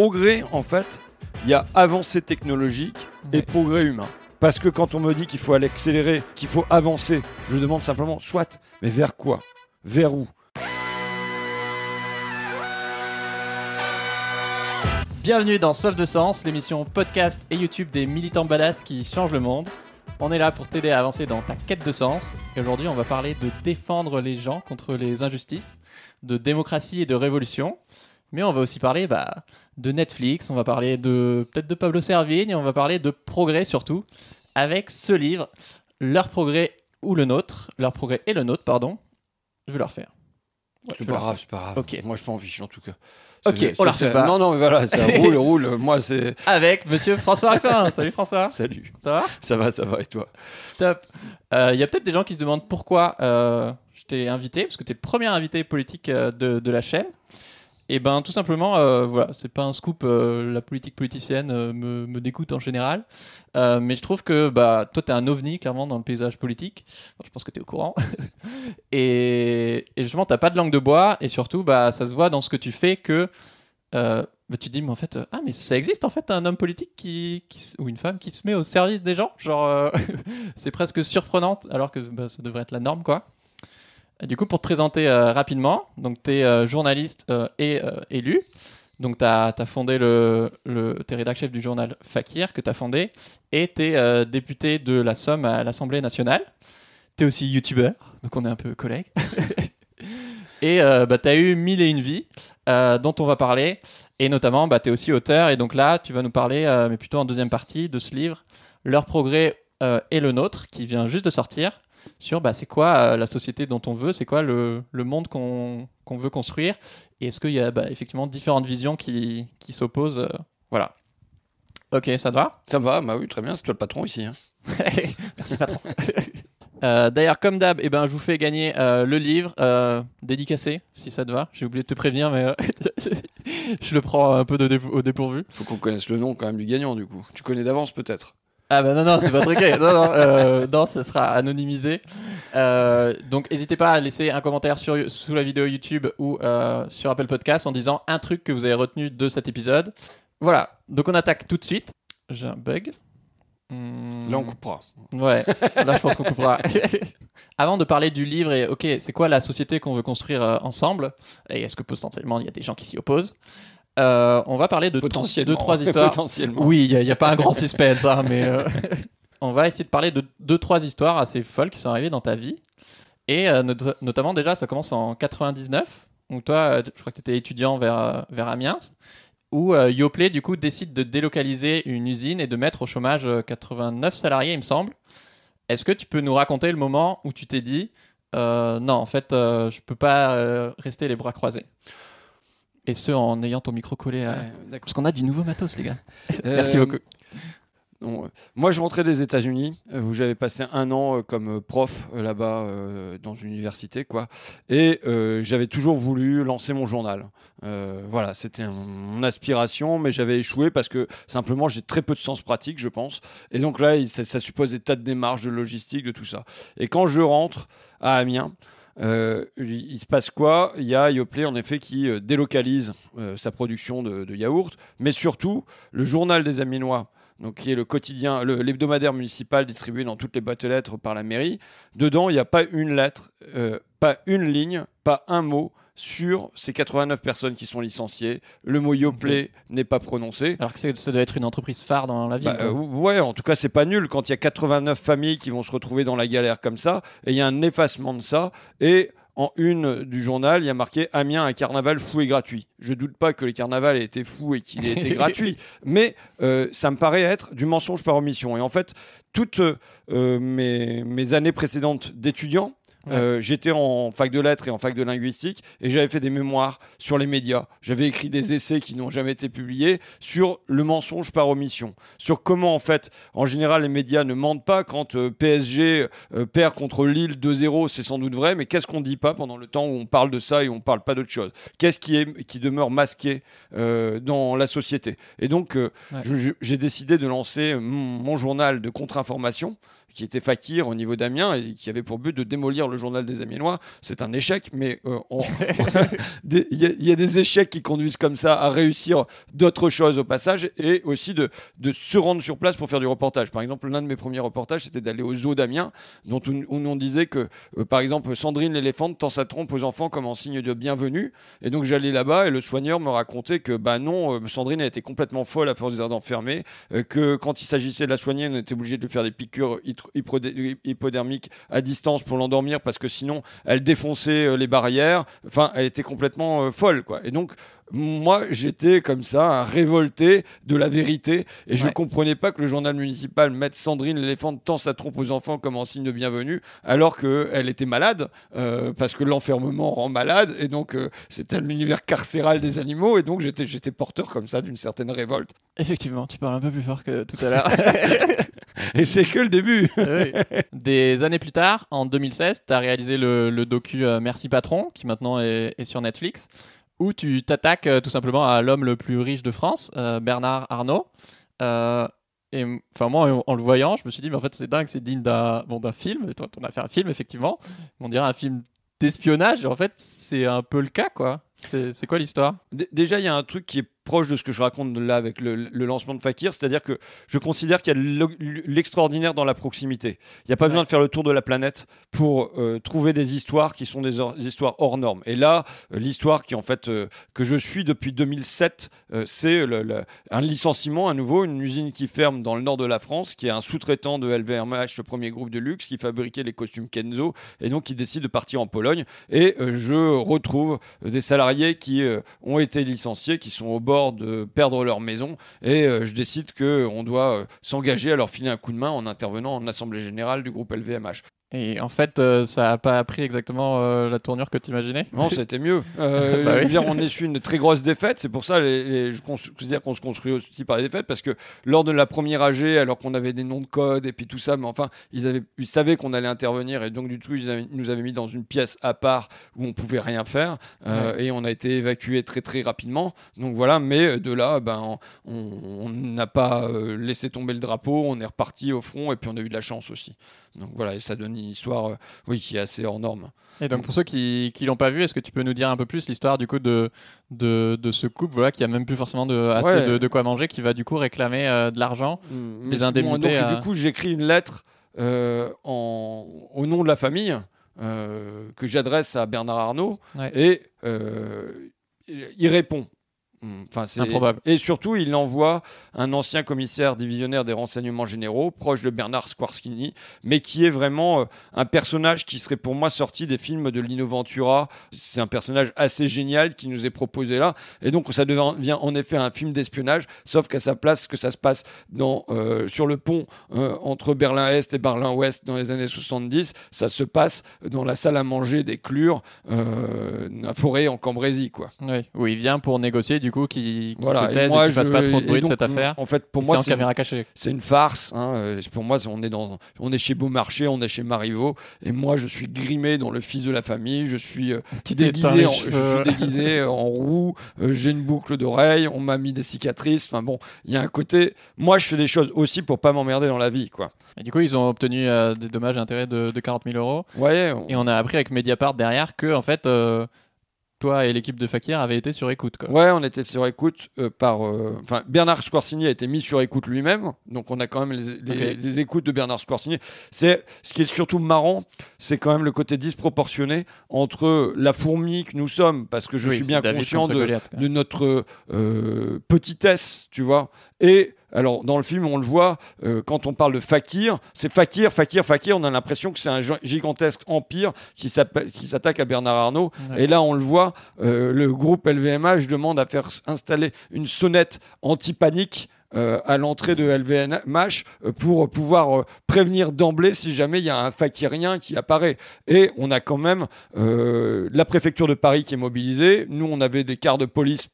progrès, en fait, il y a avancée technologique et Ouais. progrès humain. Parce que quand on me dit qu'il faut aller accélérer, qu'il faut avancer, je demande simplement, soit, mais vers quoi? Vers où? Bienvenue dans Soif de Sens, l'émission podcast et YouTube des militants badass qui changent le monde. On est là pour t'aider à avancer dans ta quête de sens. Et aujourd'hui, on va parler de défendre les gens contre les injustices, de démocratie et de révolution. Mais on va aussi parler bah, de Netflix, on va parler de peut-être de Pablo Servigne, et on va parler de progrès surtout, avec ce livre, Leur progrès ou le nôtre, Leur progrès et le nôtre, pardon. Je vais le refaire. Ouais, C'est pas grave, c'est pas grave. Ok. Moi, je m'en fiche en tout cas. Ok, on la c'est- refait pas. Non, non, mais voilà, ça roule, roule. Moi, c'est. Avec monsieur François Ruffin. Salut François. Salut. Ça va? Ça va, ça va, et toi? Top. Il y a peut-être des gens qui se demandent pourquoi euh, je t'ai invité, parce que tu es le premier invité politique euh, de, de la chaîne. Et ben tout simplement, euh, voilà, c'est pas un scoop, euh, la politique politicienne euh, me, me dégoûte en général. Euh, mais je trouve que bah, toi, tu es un ovni clairement dans le paysage politique. Je pense que tu es au courant. et, et justement, tu pas de langue de bois, et surtout, bah, ça se voit dans ce que tu fais que. bah, tu dis, mais en fait, ah, mais ça existe en fait un homme politique qui, ou une femme qui se met au service des gens. Genre, c'est presque surprenant, alors que bah, ça devrait être la norme, quoi. Du coup, pour te présenter euh, rapidement, donc tu es journaliste euh, et euh, élu. Donc, tu as, fondé le. le es rédacteur chef du journal Fakir, que tu as fondé, et tu es député de la Somme à l'Assemblée nationale. Tu es aussi youtubeur, donc on est un peu collègues. et euh, bah, tu as eu mille et une vies euh, dont on va parler. Et notamment, bah, tu es aussi auteur. Et donc là, tu vas nous parler, euh, mais plutôt en deuxième partie, de ce livre, Leur progrès euh, et le nôtre, qui vient juste de sortir, sur bah, c'est quoi euh, la société dont on veut, c'est quoi le, le monde qu'on qu'on veut construire. Et est-ce qu'il y a bah, effectivement différentes visions qui, qui s'opposent euh, Voilà. Ok, ça te va? Ça va, bah oui, très bien, c'est toi le patron ici. hein. Merci patron. Euh, D'ailleurs, comme d'hab, eh ben, je vous fais gagner euh, le livre euh, dédicacé, si ça te va. J'ai oublié de te prévenir, mais je le prends un peu de dé- au dépourvu. Faut qu'on connaisse le nom quand même du gagnant, du coup. Tu connais d'avance peut-être Ah bah non, non, c'est pas truqué. non, non, euh, non, ce sera anonymisé. Euh, donc n'hésitez pas à laisser un commentaire sur, sous la vidéo YouTube ou euh, sur Apple Podcast en disant un truc que vous avez retenu de cet épisode. Voilà, donc on attaque tout de suite. J'ai un bug. Hmm. Là, on coupera. Ouais, là je pense qu'on coupera. Avant de parler du livre et ok, c'est quoi la société qu'on veut construire euh, ensemble? Et est-ce que potentiellement il y a des gens qui s'y opposent? Euh, On va parler de Potentiellement. deux trois histoires. Potentiellement. Oui, il n'y a, pas un grand suspense, hein, mais euh, on va essayer de parler de deux, trois histoires assez folles qui sont arrivées dans ta vie. Et euh, not- notamment, déjà, ça commence en 99, où toi, je crois que tu étais étudiant vers, vers Amiens, où euh, Yoplait, du coup, décide de délocaliser une usine et de mettre au chômage euh, 89 salariés, il me semble. Est-ce que tu peux nous raconter le moment où tu t'es dit, euh, non, en fait, euh, je peux pas euh, rester les bras croisés? Et ce, en ayant ton micro collé à... Ouais, d'accord. Parce qu'on a du nouveau matos, les gars. Merci Euh, beaucoup. non, euh, moi, je rentrais des États-Unis euh, où j'avais passé un an euh, comme prof euh, là-bas euh, dans une université, quoi. Et euh, j'avais toujours voulu lancer mon journal. Euh, voilà, c'était mon aspiration, mais j'avais échoué parce que simplement j'ai très peu de sens pratique, je pense. Et donc là, il- ça, ça suppose des tas de démarches, de logistique, de tout ça. Et quand je rentre à Amiens, euh, il, se passe quoi? Il y a Yoplait en effet qui euh, délocalise euh, sa production de, yaourts, mais surtout le journal des Amiénois donc qui est le quotidien, l'hebdomadaire municipal distribué dans toutes les boîtes lettres par la mairie. Dedans, il n'y a pas une lettre, pas une ligne, pas un mot sur ces 89 personnes qui sont licenciées. Le mot Yoplait n'est pas prononcé. Alors que ça doit être une entreprise phare dans la ville. Bah, euh, ouais, en tout cas, c'est pas nul quand il y a 89 familles qui vont se retrouver dans la galère comme ça, et il y a un effacement de ça, et en une du journal, il y a marqué Amiens, un carnaval fou et gratuit. Je doute pas que les carnavals aient été fous et qu'il ait été gratuit, mais euh, ça me paraît être du mensonge par omission. Et en fait, toutes euh, mes, mes années précédentes d'étudiant, Ouais. Euh, J'étais en fac de lettres et en fac de linguistique et j'avais fait des mémoires sur les médias. J'avais écrit des essais qui n'ont jamais été publiés sur le mensonge par omission, sur comment en fait, en général, les médias ne mentent pas quand euh, PSG euh, perd contre Lille 2-0, c'est sans doute vrai, mais qu'est-ce qu'on dit pas pendant le temps où on parle de ça et on parle pas d'autre chose? Qu'est-ce qui est qui demeure masqué dans la société? Et donc, Ouais. j'ai décidé de lancer mon, mon journal de contre-information qui était fakir au niveau d'Amiens et qui avait pour but de démolir le journal des Amiénois. C'est un échec, mais euh, on- il y, a- il y a des échecs qui conduisent comme ça à réussir d'autres choses au passage et aussi de, de se rendre sur place pour faire du reportage. Par exemple, l'un de mes premiers reportages, c'était d'aller au zoo d'Amiens, dont on, où on disait que, euh, par exemple, Sandrine l'éléphante tend sa trompe aux enfants comme en signe de bienvenue. Et donc j'allais là-bas et le soigneur me racontait que, bah non, euh, Sandrine a été complètement folle à force fermés, euh, que quand il s'agissait de la soigner, on était obligé de lui faire des piqûres hypodermiques à distance pour l'endormir parce que sinon elle défonçait euh, les barrières. Enfin, elle était complètement euh, folle, quoi. Et donc, moi, j'étais comme ça, un révolté de la vérité, et je Ouais. comprenais pas que le journal municipal mette Sandrine l'éléphant tend sa trompe aux enfants comme en signe de bienvenue, alors qu'elle était malade, euh, parce que l'enfermement rend malade, et donc euh, c'était l'univers carcéral des animaux, et donc j'étais j'étais porteur comme ça d'une certaine révolte. Effectivement, tu parles un peu plus fort que tout à l'heure. Et c'est que le début. Oui. Des années plus tard, en 2016, tu as réalisé le, le docu euh, Merci Patron, qui maintenant est, est sur Netflix, où tu t'attaques euh, tout simplement à l'homme le plus riche de France, euh, Bernard Arnault. Euh, et enfin moi, en, le voyant, je me suis dit, mais en fait, c'est dingue, c'est digne d'un bon, film. On a fait un film, effectivement. On dirait un film d'espionnage. En fait, c'est un peu le cas, quoi. C'est quoi l'histoire? Déjà, il y a un truc qui est proche de ce que je raconte là avec le, le lancement de Fakir, c'est-à-dire que je considère qu'il y a l'extraordinaire dans la proximité. Il n'y a pas besoin de faire le tour de la planète pour euh, trouver des histoires qui sont des, or- des histoires hors normes. Et là, euh, l'histoire qui en fait euh, que je suis depuis 2007, euh, c'est un licenciement à nouveau, une usine qui ferme dans le nord de la France, qui est un sous-traitant de LVMH, le premier groupe de luxe, qui fabriquait les costumes Kenzo, et donc qui décide de partir en Pologne. Et je retrouve des salariés qui ont été licenciés, qui sont au bord de perdre leur maison, et euh, je décide qu'on doit euh, s'engager à leur filer un coup de main en intervenant en assemblée générale du groupe LVMH. Et en fait, euh, ça a pas pris exactement euh, la tournure que tu imaginais Non, c'était mieux. Euh, Bah oui. dire, on essuie une très grosse défaite. C'est pour ça, les, les- je considère qu'on se construit aussi par les défaites, parce que lors de la première AG, alors qu'on avait des noms de code et puis tout ça, mais enfin, ils, avaient, ils savaient qu'on allait intervenir et donc du coup, ils avaient- nous avaient mis dans une pièce à part où on pouvait rien faire et on a été évacué très très rapidement. Donc voilà, mais de là, ben, on n'a pas laissé tomber le drapeau, on est reparti au front et puis on a eu de la chance aussi. Donc voilà, et ça donne une histoire, euh, oui, qui est assez hors norme. Et donc pour ceux qui qui l'ont pas vu, est-ce que tu peux nous dire un peu plus l'histoire du coup de de, de ce couple voilà qui a même plus forcément de assez Ouais. de, de quoi manger, qui va du coup réclamer euh, de l'argent. Mm, des bon. indemnités Donc, à- Du coup, j'écris une lettre euh, en, au nom de la famille euh, que j'adresse à Bernard Arnault Ouais. et euh, il répond. Mm, Enfin, c'est Improbable. Et surtout, il envoie un ancien commissaire divisionnaire des renseignements généraux, proche de Bernard Squarskini, mais qui est vraiment euh, un personnage qui serait pour moi sorti des films de Lino Ventura. C'est un personnage assez génial qui nous est proposé là. Et donc, ça devient en effet un film d'espionnage, sauf qu'à sa place, que ça se passe dans, euh, sur le pont euh, entre Berlin-Est et Berlin-Ouest dans les années 70. Ça se passe dans la salle à manger des Clures, euh, la forêt en Cambrésie, quoi. Oui. Où il vient pour négocier du coup qui, qui Voilà. se taise et, moi, je- pas trop de bruit de cette affaire. En fait, pour Et moi, c'est caméra cachée. c'est une farce. hein, euh, Pour moi, on est, dans, on est chez Beaumarchais, on est chez Marivaux. Et moi, je suis grimé dans le fils de la famille. Je suis euh, déguisé, en, je suis déguisé euh, en roux. euh, J'ai une boucle d'oreille. On m'a mis des cicatrices. Enfin bon, il y a un côté. Moi, je fais des choses aussi pour pas m'emmerder dans la vie, quoi. Et du coup, ils ont obtenu euh, des dommages et intérêts de, de 40 000 euros. Ouais. on- Et on a appris avec Mediapart derrière que en fait, toi et l'équipe de Fakir avaient été sur écoute. Quoi. Ouais, on était sur écoute euh, par. euh, Enfin, Bernard Squarcini a été mis sur écoute lui-même, donc on a quand même les, les- Ok. les écoutes de Bernard Squarcini. C'est ce qui est surtout marrant, c'est quand même le côté disproportionné entre la fourmi que nous sommes, parce que je Oui, suis bien conscient Goliath, de notre euh, petitesse, tu vois. Et alors, dans le film, on le voit, euh, quand on parle de Fakir, c'est Fakir, Fakir, Fakir, on a l'impression que c'est un gi- gigantesque empire qui s'attaque à Bernard Arnault. Et là, on le voit, euh, le groupe LVMH demande à faire installer une sonnette anti-panique. Euh, à l'entrée de LVMH euh, pour pouvoir euh, prévenir d'emblée si jamais il y a un fakirien qui apparaît. Et on a quand même la préfecture de Paris qui est mobilisée. Nous, on avait des quarts de police,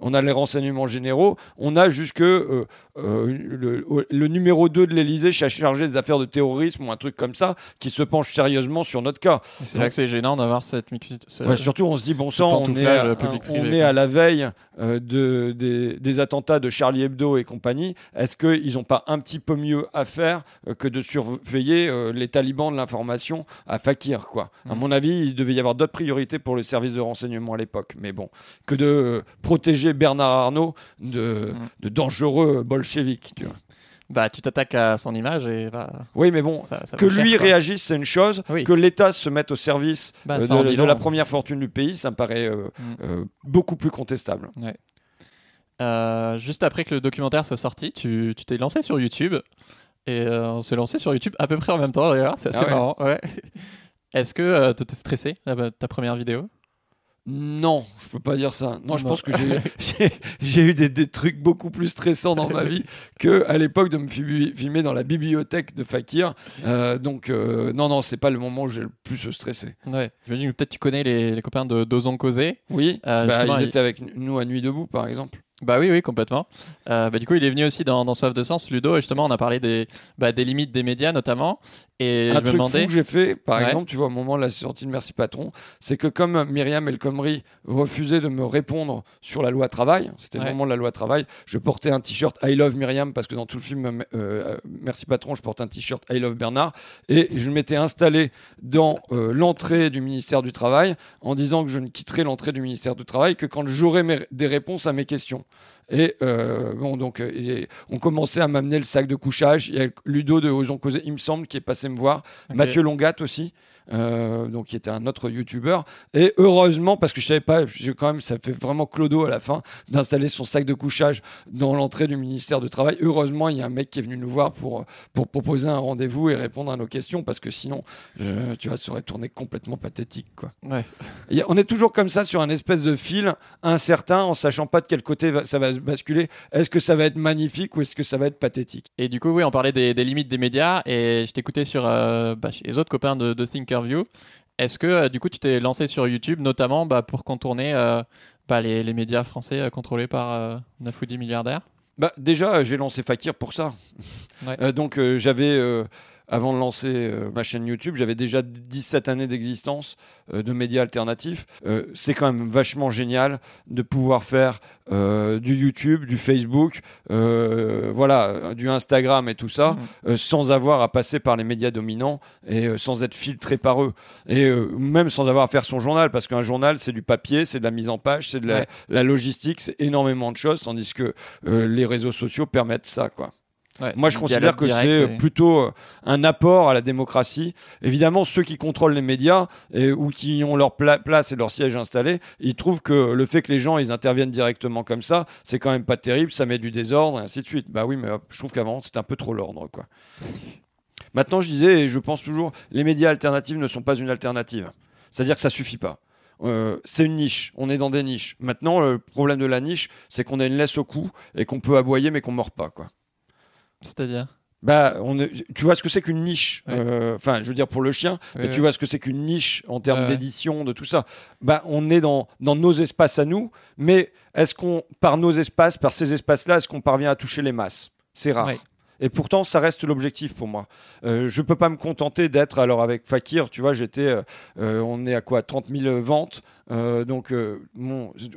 on a les renseignements généraux. On a jusque le, le numéro 2 de l'Elysée chargé des affaires de terrorisme ou un truc comme ça qui se penche sérieusement sur notre cas. C'est là que c'est gênant d'avoir cette mixité. Ouais, surtout, on se dit, bon sang, on est, à, public-privé, on est quoi. à la veille de, des, des attentats de Charlie Hebdo et et compagnie, est-ce qu'ils n'ont pas un petit peu mieux à faire euh, que de surveiller euh, les talibans de l'information à Fakir quoi? À Mhm. mon avis, il devait y avoir d'autres priorités pour le service de renseignement à l'époque. Mais bon, que de euh, protéger Bernard Arnault de, de dangereux bolcheviques. Tu vois. Bah, tu t'attaques à son image et bah, Oui, mais bon, ça, ça que lui réagisse, c'est une chose. Oui. Que l'État se mette au service Bah, euh, de, la première fortune du pays, ça me paraît euh, Mm. euh, beaucoup plus contestable. Euh, juste après que le documentaire soit sorti, tu tu t'es lancé sur YouTube. Et euh, on s'est lancé sur YouTube à peu près en même temps d'ailleurs, c'est assez Ah ouais. marrant. Ouais. Est-ce que euh, t'étais stressé là, ta première vidéo? Non, je peux pas dire ça. Non, je Non. pense que j'ai- eu des, des trucs beaucoup plus stressants dans ma vie que à l'époque de me fi- filmer dans la bibliothèque de Fakir. Euh, donc euh, non, non, c'est pas le moment où j'ai le plus stressé. Ouais. Je me dis que peut-être tu connais les, les copains de d'Ozon Causé. Oui, Euh, bah, ils il- étaient avec nous à Nuit debout, par exemple. Bah oui, oui, complètement. Euh, bah, du coup, il est venu aussi dans, dans Soif de Sens, Ludo, et justement, on a parlé des, bah, des limites des médias notamment. Et un je me truc demandais. fou que j'ai fait, par Ouais. exemple, tu vois, au moment de la sortie de Merci Patron, c'est que comme Myriam El Khomri refusait de me répondre sur la loi travail, c'était Ouais. le moment de la loi travail, je portais un t-shirt I love Myriam parce que dans tout le film euh, Merci Patron, je porte un t-shirt I love Bernard et je m'étais installé dans euh, l'entrée du ministère du Travail en disant que je ne quitterais l'entrée du ministère du Travail que quand j'aurais des réponses à mes questions. Et euh, bon, donc, euh, et on commençait à m'amener le sac de couchage. Il y a Ludo de Osons Causer, il me semble, qui est passé me voir. Mathieu Longat aussi, euh, donc qui était un autre youtubeur. Et heureusement, parce que je savais pas, j'ai quand même, ça fait vraiment clodo à la fin d'installer son sac de couchage dans l'entrée du ministère du Travail. Heureusement, il y a un mec qui est venu nous voir pour, pour proposer un rendez-vous et répondre à nos questions, parce que sinon, je- tu vois, ça aurait tourné complètement pathétique, quoi. Ouais. On est toujours comme ça sur un espèce de fil incertain, en sachant pas de quel côté va- ça va basculer. Est-ce que ça va être magnifique ou est-ce que ça va être pathétique? Et du coup, oui, on parlait des, des limites des médias, et je t'écoutais sur euh, bah, les autres copains de, de Est-ce que, euh, du coup, tu t'es lancé sur YouTube, notamment bah, pour contourner euh, bah, les, les médias français euh, contrôlés par euh, 9 ou 10 milliardaires Bah, déjà, j'ai lancé Fakir pour ça. Ouais. Euh, donc, euh, j'avais, euh, avant de lancer euh, ma chaîne YouTube, j'avais déjà 17 années d'existence euh, de médias alternatifs. Euh, c'est quand même vachement génial de pouvoir faire du YouTube, du Facebook, voilà, du Instagram et tout ça, euh, sans avoir à passer par les médias dominants et sans être filtré par eux. Et même sans avoir à faire son journal, parce qu'un journal, c'est du papier, c'est de la mise en page, c'est de la, Ouais. la logistique, c'est énormément de choses, tandis que euh, les réseaux sociaux permettent ça, quoi. Ouais, Moi, je considère que c'est et- plutôt euh, un apport à la démocratie. Évidemment, ceux qui contrôlent les médias et, ou qui ont leur pla- place et leur siège installé, ils trouvent que le fait que les gens ils interviennent directement comme ça, c'est quand même pas terrible, ça met du désordre et ainsi de suite. Bah oui, mais je trouve qu'avant c'était un peu trop l'ordre, quoi. Maintenant, je disais et je pense toujours, les médias alternatifs ne sont pas une alternative. C'est-à-dire que ça suffit pas. Euh, c'est une niche, on est dans des niches. Maintenant, le problème de la niche, c'est qu'on a une laisse au cou et qu'on peut aboyer mais qu'on mord pas, quoi. C'est-à-dire Bah, on est- tu vois ce que c'est qu'une niche. Ouais. euh, Enfin, je veux dire pour le chien, mais tu vois ce que c'est qu'une niche en termes d'édition, de tout ça. Bah, on est dans, dans nos espaces à nous, mais est-ce qu'on, par nos espaces, par ces espaces-là, est-ce qu'on parvient à toucher les masses? C'est rare. Et pourtant, ça reste l'objectif pour moi. Euh, je peux pas me contenter d'être, alors avec Fakir, tu vois, j'étais, euh, on est à quoi 30 000 ventes. Euh, donc,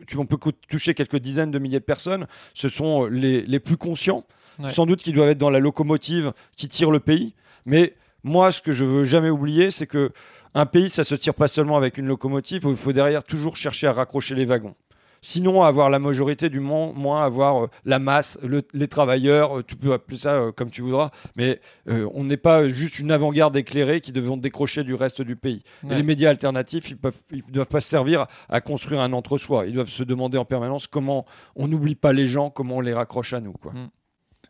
tu, on peut toucher quelques dizaines de milliers de personnes. Ce sont les, les plus conscients, Ouais. sans doute qui doivent être dans la locomotive qui tire le pays. Mais moi, ce que je veux jamais oublier, c'est que un pays, ça se tire pas seulement avec une locomotive. Il faut derrière toujours chercher à raccrocher les wagons. Sinon, avoir la majorité du monde, moins avoir euh, la masse, le- les travailleurs, euh, tu peux appeler ça euh, comme tu voudras, mais on n'est pas juste une avant-garde éclairée qui devront décrocher du reste du pays. Ouais. les médias alternatifs, ils ne doivent pas servir à construire un entre-soi. Ils doivent se demander en permanence comment on n'oublie pas les gens, comment on les raccroche à nous. Quoi.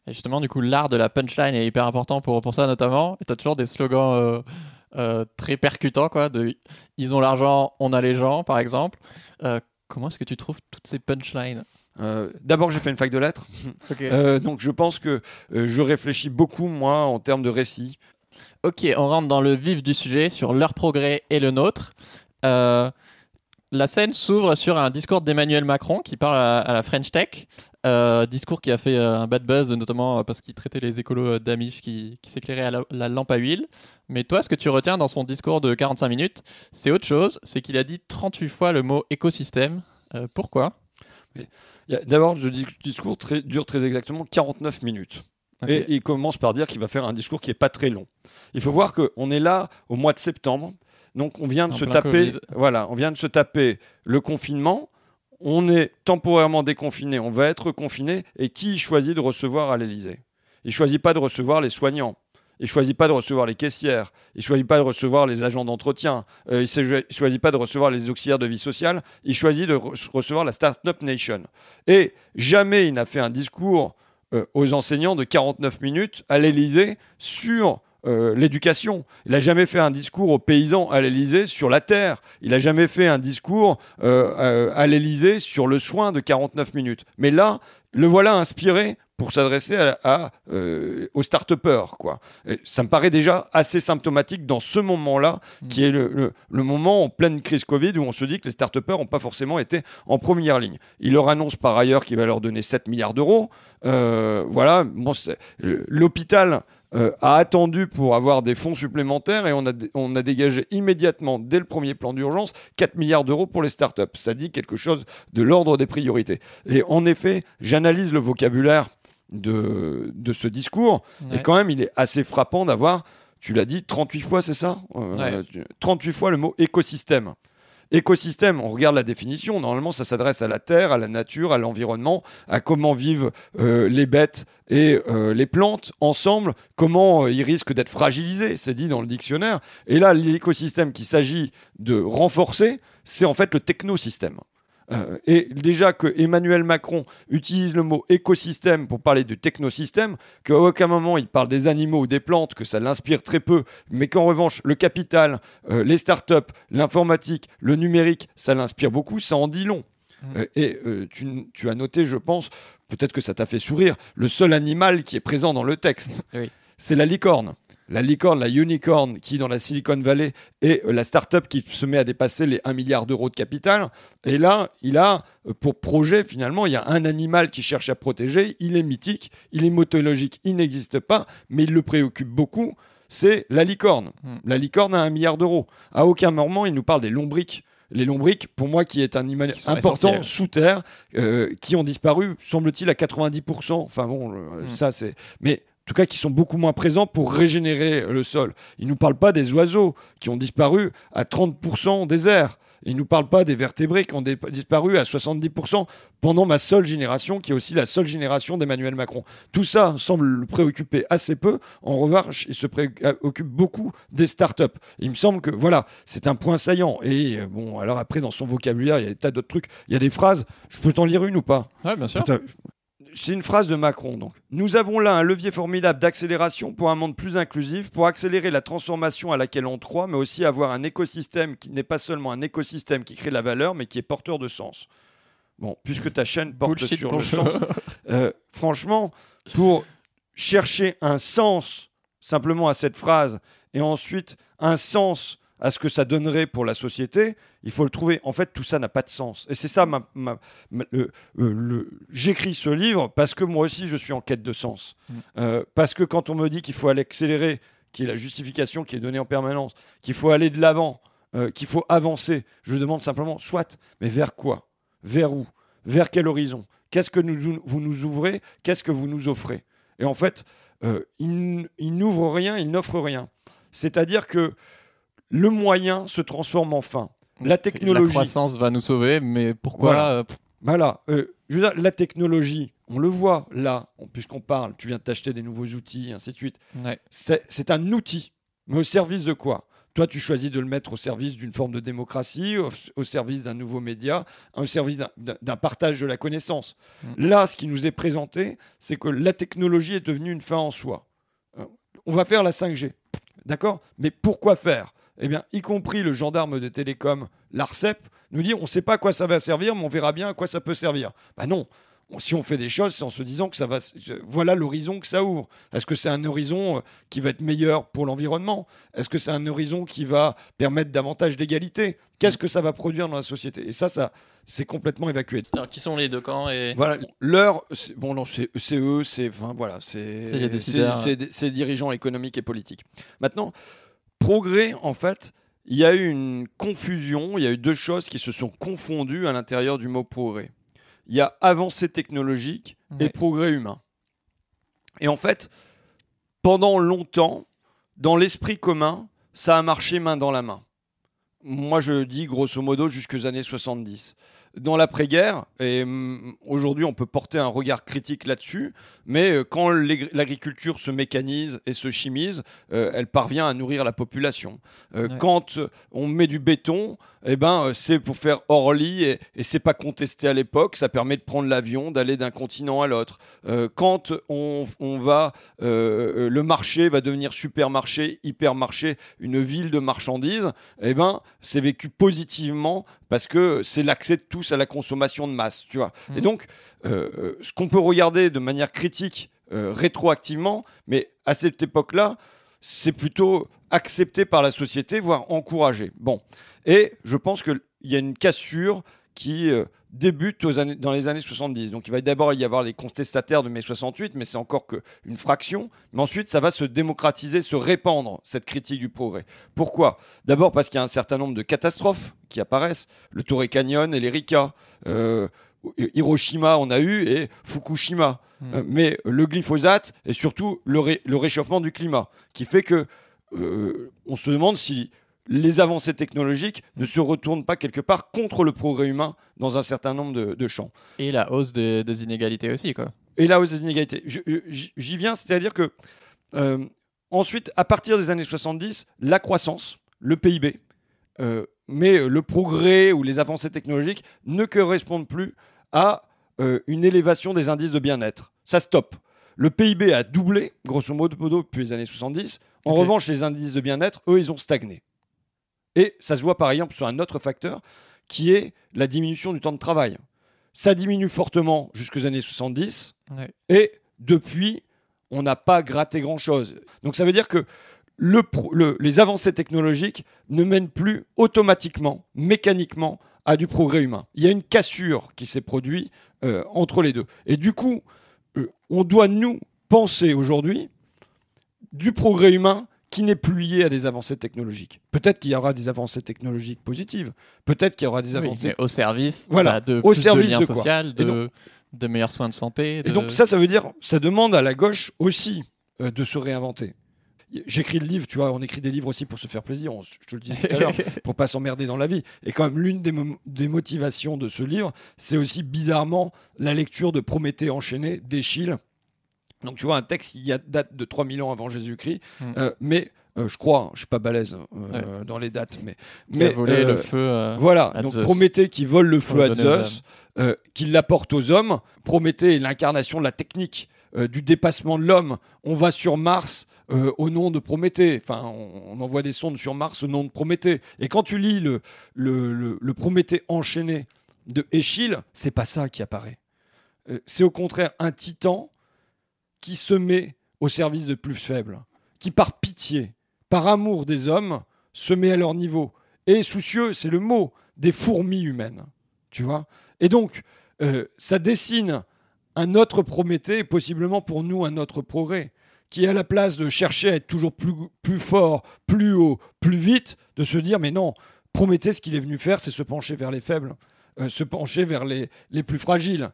Et justement, du coup, l'art de la punchline est hyper important pour, pour ça notamment. Et tu as toujours des slogans euh, euh, très percutants, quoi. De, ils ont l'argent, on a les gens, par exemple. Euh, comment est-ce que tu trouves toutes ces punchlines? Euh, D'abord, j'ai fait une fac de lettres. Euh, donc, je pense que euh, je réfléchis beaucoup, moi, en termes de récit. Ok, on rentre dans le vif du sujet sur leur progrès et le nôtre. La scène s'ouvre sur un discours d'Emmanuel Macron qui parle à, à la French Tech. Euh, discours qui a fait euh, un bad buzz, notamment euh, parce qu'il traitait les écolos euh, d'amiches qui, qui s'éclairaient à la, la lampe à huile. Mais toi, ce que tu retiens dans son discours de 45 minutes, c'est autre chose. C'est qu'il a dit 38 fois le mot écosystème. Euh, pourquoi? D'abord, le di- discours très- dure très exactement 49 minutes. Et il commence par dire qu'il va faire un discours qui est pas très long. Il faut voir qu'on est là au mois de septembre. Donc on vient de En se taper, Covid. voilà, on vient de se taper le confinement. On est temporairement déconfiné, on va être confiné. Et qui choisit de recevoir à l'Élysée? Il choisit pas de recevoir les soignants. Il choisit pas de recevoir les caissières. Il choisit pas de recevoir les agents d'entretien. Euh, il ne choisit pas de recevoir les auxiliaires de vie sociale. Il choisit de re- recevoir la Startup Nation. Et jamais il n'a fait un discours euh, aux enseignants de 49 minutes à l'Élysée sur euh, l'éducation. Il n'a jamais fait un discours aux paysans à l'Élysée sur la terre. Il n'a jamais fait un discours euh, euh, à l'Élysée sur le soin de 49 minutes. Mais là, le voilà inspiré pour s'adresser à, à, euh, aux start-upers. Quoi. Et ça me paraît déjà assez symptomatique dans ce moment-là, qui est le, le- le moment en pleine crise Covid où on se dit que les start-upers n'ont pas forcément été en première ligne. Il leur annonce par ailleurs qu'il va leur donner 7 milliards d'euros. Euh, voilà, bon, l'hôpital euh, a attendu pour avoir des fonds supplémentaires et on a, on a dégagé immédiatement, dès le premier plan d'urgence, 4 milliards d'euros pour les startups. Ça dit quelque chose de l'ordre des priorités. Et en effet, j'analyse le vocabulaire de, de ce discours Ouais. et quand même, il est assez frappant d'avoir, tu l'as dit, 38 fois, c'est ça? Euh, Ouais. tu- 38 fois le mot écosystème. Écosystème, on regarde la définition, normalement ça s'adresse à la terre, à la nature, à l'environnement, à comment vivent euh, les bêtes et euh, les plantes ensemble, comment euh, ils risquent d'être fragilisés, c'est dit dans le dictionnaire. Et là, l'écosystème qu'il s'agit de renforcer, c'est en fait le technosystème. Euh, et déjà que Emmanuel Macron utilise le mot écosystème pour parler du technosystème, qu'à aucun moment il parle des animaux ou des plantes, que ça l'inspire très peu, mais qu'en revanche le capital, euh, les startups, l'informatique, le numérique, ça l'inspire beaucoup, ça en dit long. Mm. Euh, et tu, tu as noté, je pense, peut-être que ça t'a fait sourire, le seul animal qui est présent dans le texte, Oui. c'est la licorne. La licorne, la unicorn, qui dans la Silicon Valley est euh, la start-up qui se met à dépasser les 1 milliard d'euros de capital. Et là, il a euh, pour projet, finalement, il y a un animal qui cherche à protéger. Il est mythique, il est mythologique, il n'existe pas, mais il le préoccupe beaucoup. C'est la licorne. Hmm. La licorne a un milliard d'euros. À aucun moment, il nous parle des lombriques. Les lombriques, pour moi, qui est un animal important sous terre, euh, qui ont disparu, semble-t-il, à 90%. Enfin bon, Hmm. ça c'est. Mais tout cas, qui sont beaucoup moins présents pour régénérer le sol. Il ne nous parle pas des oiseaux qui ont disparu à 30% des airs. Il ne nous parle pas des vertébrés qui ont disparu à 70% pendant ma seule génération, qui est aussi la seule génération d'Emmanuel Macron. Tout ça semble le préoccuper assez peu. En revanche, il se préoccupe beaucoup des startups. Il me semble que voilà, c'est un point saillant. Et euh, bon, alors après, dans son vocabulaire, il y a des tas d'autres trucs. Il y a des phrases. Je peux t'en lire une ou pas? Ouais, bien sûr. Putain, c'est une phrase de Macron. Donc. Nous avons là un levier formidable d'accélération pour un monde plus inclusif, pour accélérer la transformation à laquelle on croit, mais aussi avoir un écosystème qui n'est pas seulement un écosystème qui crée de la valeur, mais qui est porteur de sens. Bon, puisque ta chaîne porte Bullshit sur le sens, euh, franchement, pour chercher un sens simplement à cette phrase et ensuite un sens à ce que ça donnerait pour la société, il faut le trouver. En fait, tout ça n'a pas de sens. Et c'est ça, ma, ma- ma- le- euh, le- j'écris ce livre parce que moi aussi, je suis en quête de sens. Mm. Euh, parce que quand on me dit qu'il faut aller accélérer, qui est la justification qui est donnée en permanence, qu'il faut aller de l'avant, euh, qu'il faut avancer, je demande simplement, soit, mais vers quoi? Vers où? Vers quel horizon? Qu'est-ce que nous, vous nous ouvrez? Qu'est-ce que vous nous offrez? Et en fait, euh, il n'ouvre rien, il n'offre rien. C'est-à-dire que le moyen se transforme en fin. La La technologie, croissance va nous sauver, mais pourquoi Voilà. euh, voilà, euh, je veux dire, la technologie, on le voit là, on- puisqu'on parle, tu viens de t'acheter des nouveaux outils, ainsi de suite. ouais. C'est un outil, mais au service de quoi? Toi, tu choisis de le mettre au service d'une forme de démocratie, au, au service d'un nouveau média, au service d'un partage de la connaissance. Mm. Là, ce qui nous est présenté, c'est que la technologie est devenue une fin en soi. Euh, On va faire la 5G, d'accord? Mais pourquoi faire? Eh bien, y compris le gendarme de télécom, l'ARCEP, nous dit on ne sait pas à quoi ça va servir, mais on verra bien à quoi ça peut servir. Bah non, on- si on fait des choses, c'est en se disant que ça va. Voilà l'horizon que ça ouvre. Est-ce que c'est un horizon euh, qui va être meilleur pour l'environnement? Est-ce que c'est un horizon qui va permettre davantage d'égalité? Qu'est-ce que ça va produire dans la société? Et ça, ça, c'est complètement évacué. Alors, qui sont les deux camps et... Voilà, l'heure, c'est- bon, non, c'est eux, c'est, enfin, voilà, c'est, C'est les décideurs. c'est- c'est- c'est dirigeants économiques et politiques. Maintenant, progrès, en fait, il y a eu une confusion, il y a eu deux choses qui se sont confondues à l'intérieur du mot progrès. il y a avancée technologique et progrès humain. Et en fait, pendant longtemps, dans l'esprit commun, ça a marché main dans la main. Moi, je dis grosso modo jusqu'aux années 70. Dans l'après-guerre, et hum, aujourd'hui on peut porter un regard critique là-dessus, mais euh, quand l'agri- l'agriculture se mécanise et se chimise, euh, elle parvient à nourrir la population. Euh, Ouais. Quand on met du béton, eh ben, c'est pour faire hors-lit et, et c'est pas contesté à l'époque. Ça permet de prendre l'avion, d'aller d'un continent à l'autre. Euh, quand on, on va, le marché va devenir supermarché, hypermarché, une ville de marchandises, eh ben, c'est vécu positivement parce que c'est l'accès de tous à la consommation de masse, tu vois. Mhm. Et donc, euh, euh, ce qu'on peut regarder de manière critique euh, rétroactivement, mais à cette époque-là, c'est plutôt accepté par la société, voire encouragé. Bon, et je pense qu'il y a une cassure qui euh, débute aux années, dans les années 70. Donc il va d'abord y avoir les contestataires de mai 68, mais c'est encore qu'une fraction. Mais ensuite, ça va se démocratiser, se répandre, cette critique du progrès. Pourquoi? D'abord parce qu'il y a un certain nombre de catastrophes qui apparaissent. Le Torrey Canyon et l'Erika. Euh, Hiroshima, on a eu, et Fukushima. Mm. Euh, mais le glyphosate et surtout le, ré- le réchauffement du climat, qui fait que euh, on se demande si les avancées technologiques ne se retournent pas quelque part contre le progrès humain dans un certain nombre de, de champs. Et la hausse des, des inégalités aussi, quoi. Et là, aux inégalités, Je- je- j'y viens, c'est-à-dire que euh, ensuite, à partir des années 70, la croissance, le PIB, euh, mais le progrès ou les avancées technologiques ne correspondent plus à euh, une élévation des indices de bien-être. Ça stoppe. Le PIB a doublé, grosso modo, depuis les années 70. En revanche, les indices de bien-être, eux, ils ont stagné. Et ça se voit par exemple sur un autre facteur qui est la diminution du temps de travail. Ça diminue fortement jusqu'aux années 70. Ouais. Et depuis, on n'a pas gratté grand-chose. Donc ça veut dire que le pro- le- les avancées technologiques ne mènent plus automatiquement, mécaniquement, à du progrès humain. Il y a une cassure qui s'est produite euh, entre les deux. Et du coup, euh, on doit, nous, penser aujourd'hui du progrès humain qui n'est plus lié à des avancées technologiques. Peut-être qu'il y aura des avancées technologiques positives, peut-être qu'il y aura des avancées au service, Voilà, bah, de au plus service de liens de de, de meilleurs soins de santé. Et de- donc ça, ça veut dire, ça demande à la gauche aussi euh, de se réinventer. J'écris le livre, tu vois, on écrit des livres aussi pour se faire plaisir, on- je te le dis tout à l'heure, pour pas s'emmerder dans la vie. Et quand même, l'une des, mo- des motivations de ce livre, c'est aussi bizarrement la lecture de Prométhée enchaîné d'Échille. Donc tu vois, un texte qui a- date de 3000 ans avant Jésus-Christ, Mm. euh, mais euh, je crois, je suis pas balèze euh, dans les dates, mais... qui mais a volé le feu. voilà, donc Zeus. Prométhée qui vole le feu à Zeus, qui l'apporte aux hommes. Prométhée est l'incarnation de la technique, du dépassement de l'homme. On va sur Mars au nom de Prométhée. Enfin, on, on envoie des sondes sur Mars au nom de Prométhée. Et quand tu lis le, le, le- le Prométhée enchaîné de Échille, c'est pas ça qui apparaît. C'est au contraire un titan qui se met au service de plus faibles, qui par pitié, par amour des hommes, se met à leur niveau. Et soucieux, c'est le mot, des fourmis humaines. Tu vois Et donc, euh, ça dessine un autre Prométhée, et possiblement pour nous un autre progrès, qui à la place de chercher à être toujours plus, fort, plus haut, plus vite, de se dire, mais non, Prométhée, ce qu'il est venu faire, c'est se pencher vers les faibles, euh, se pencher vers les plus fragiles.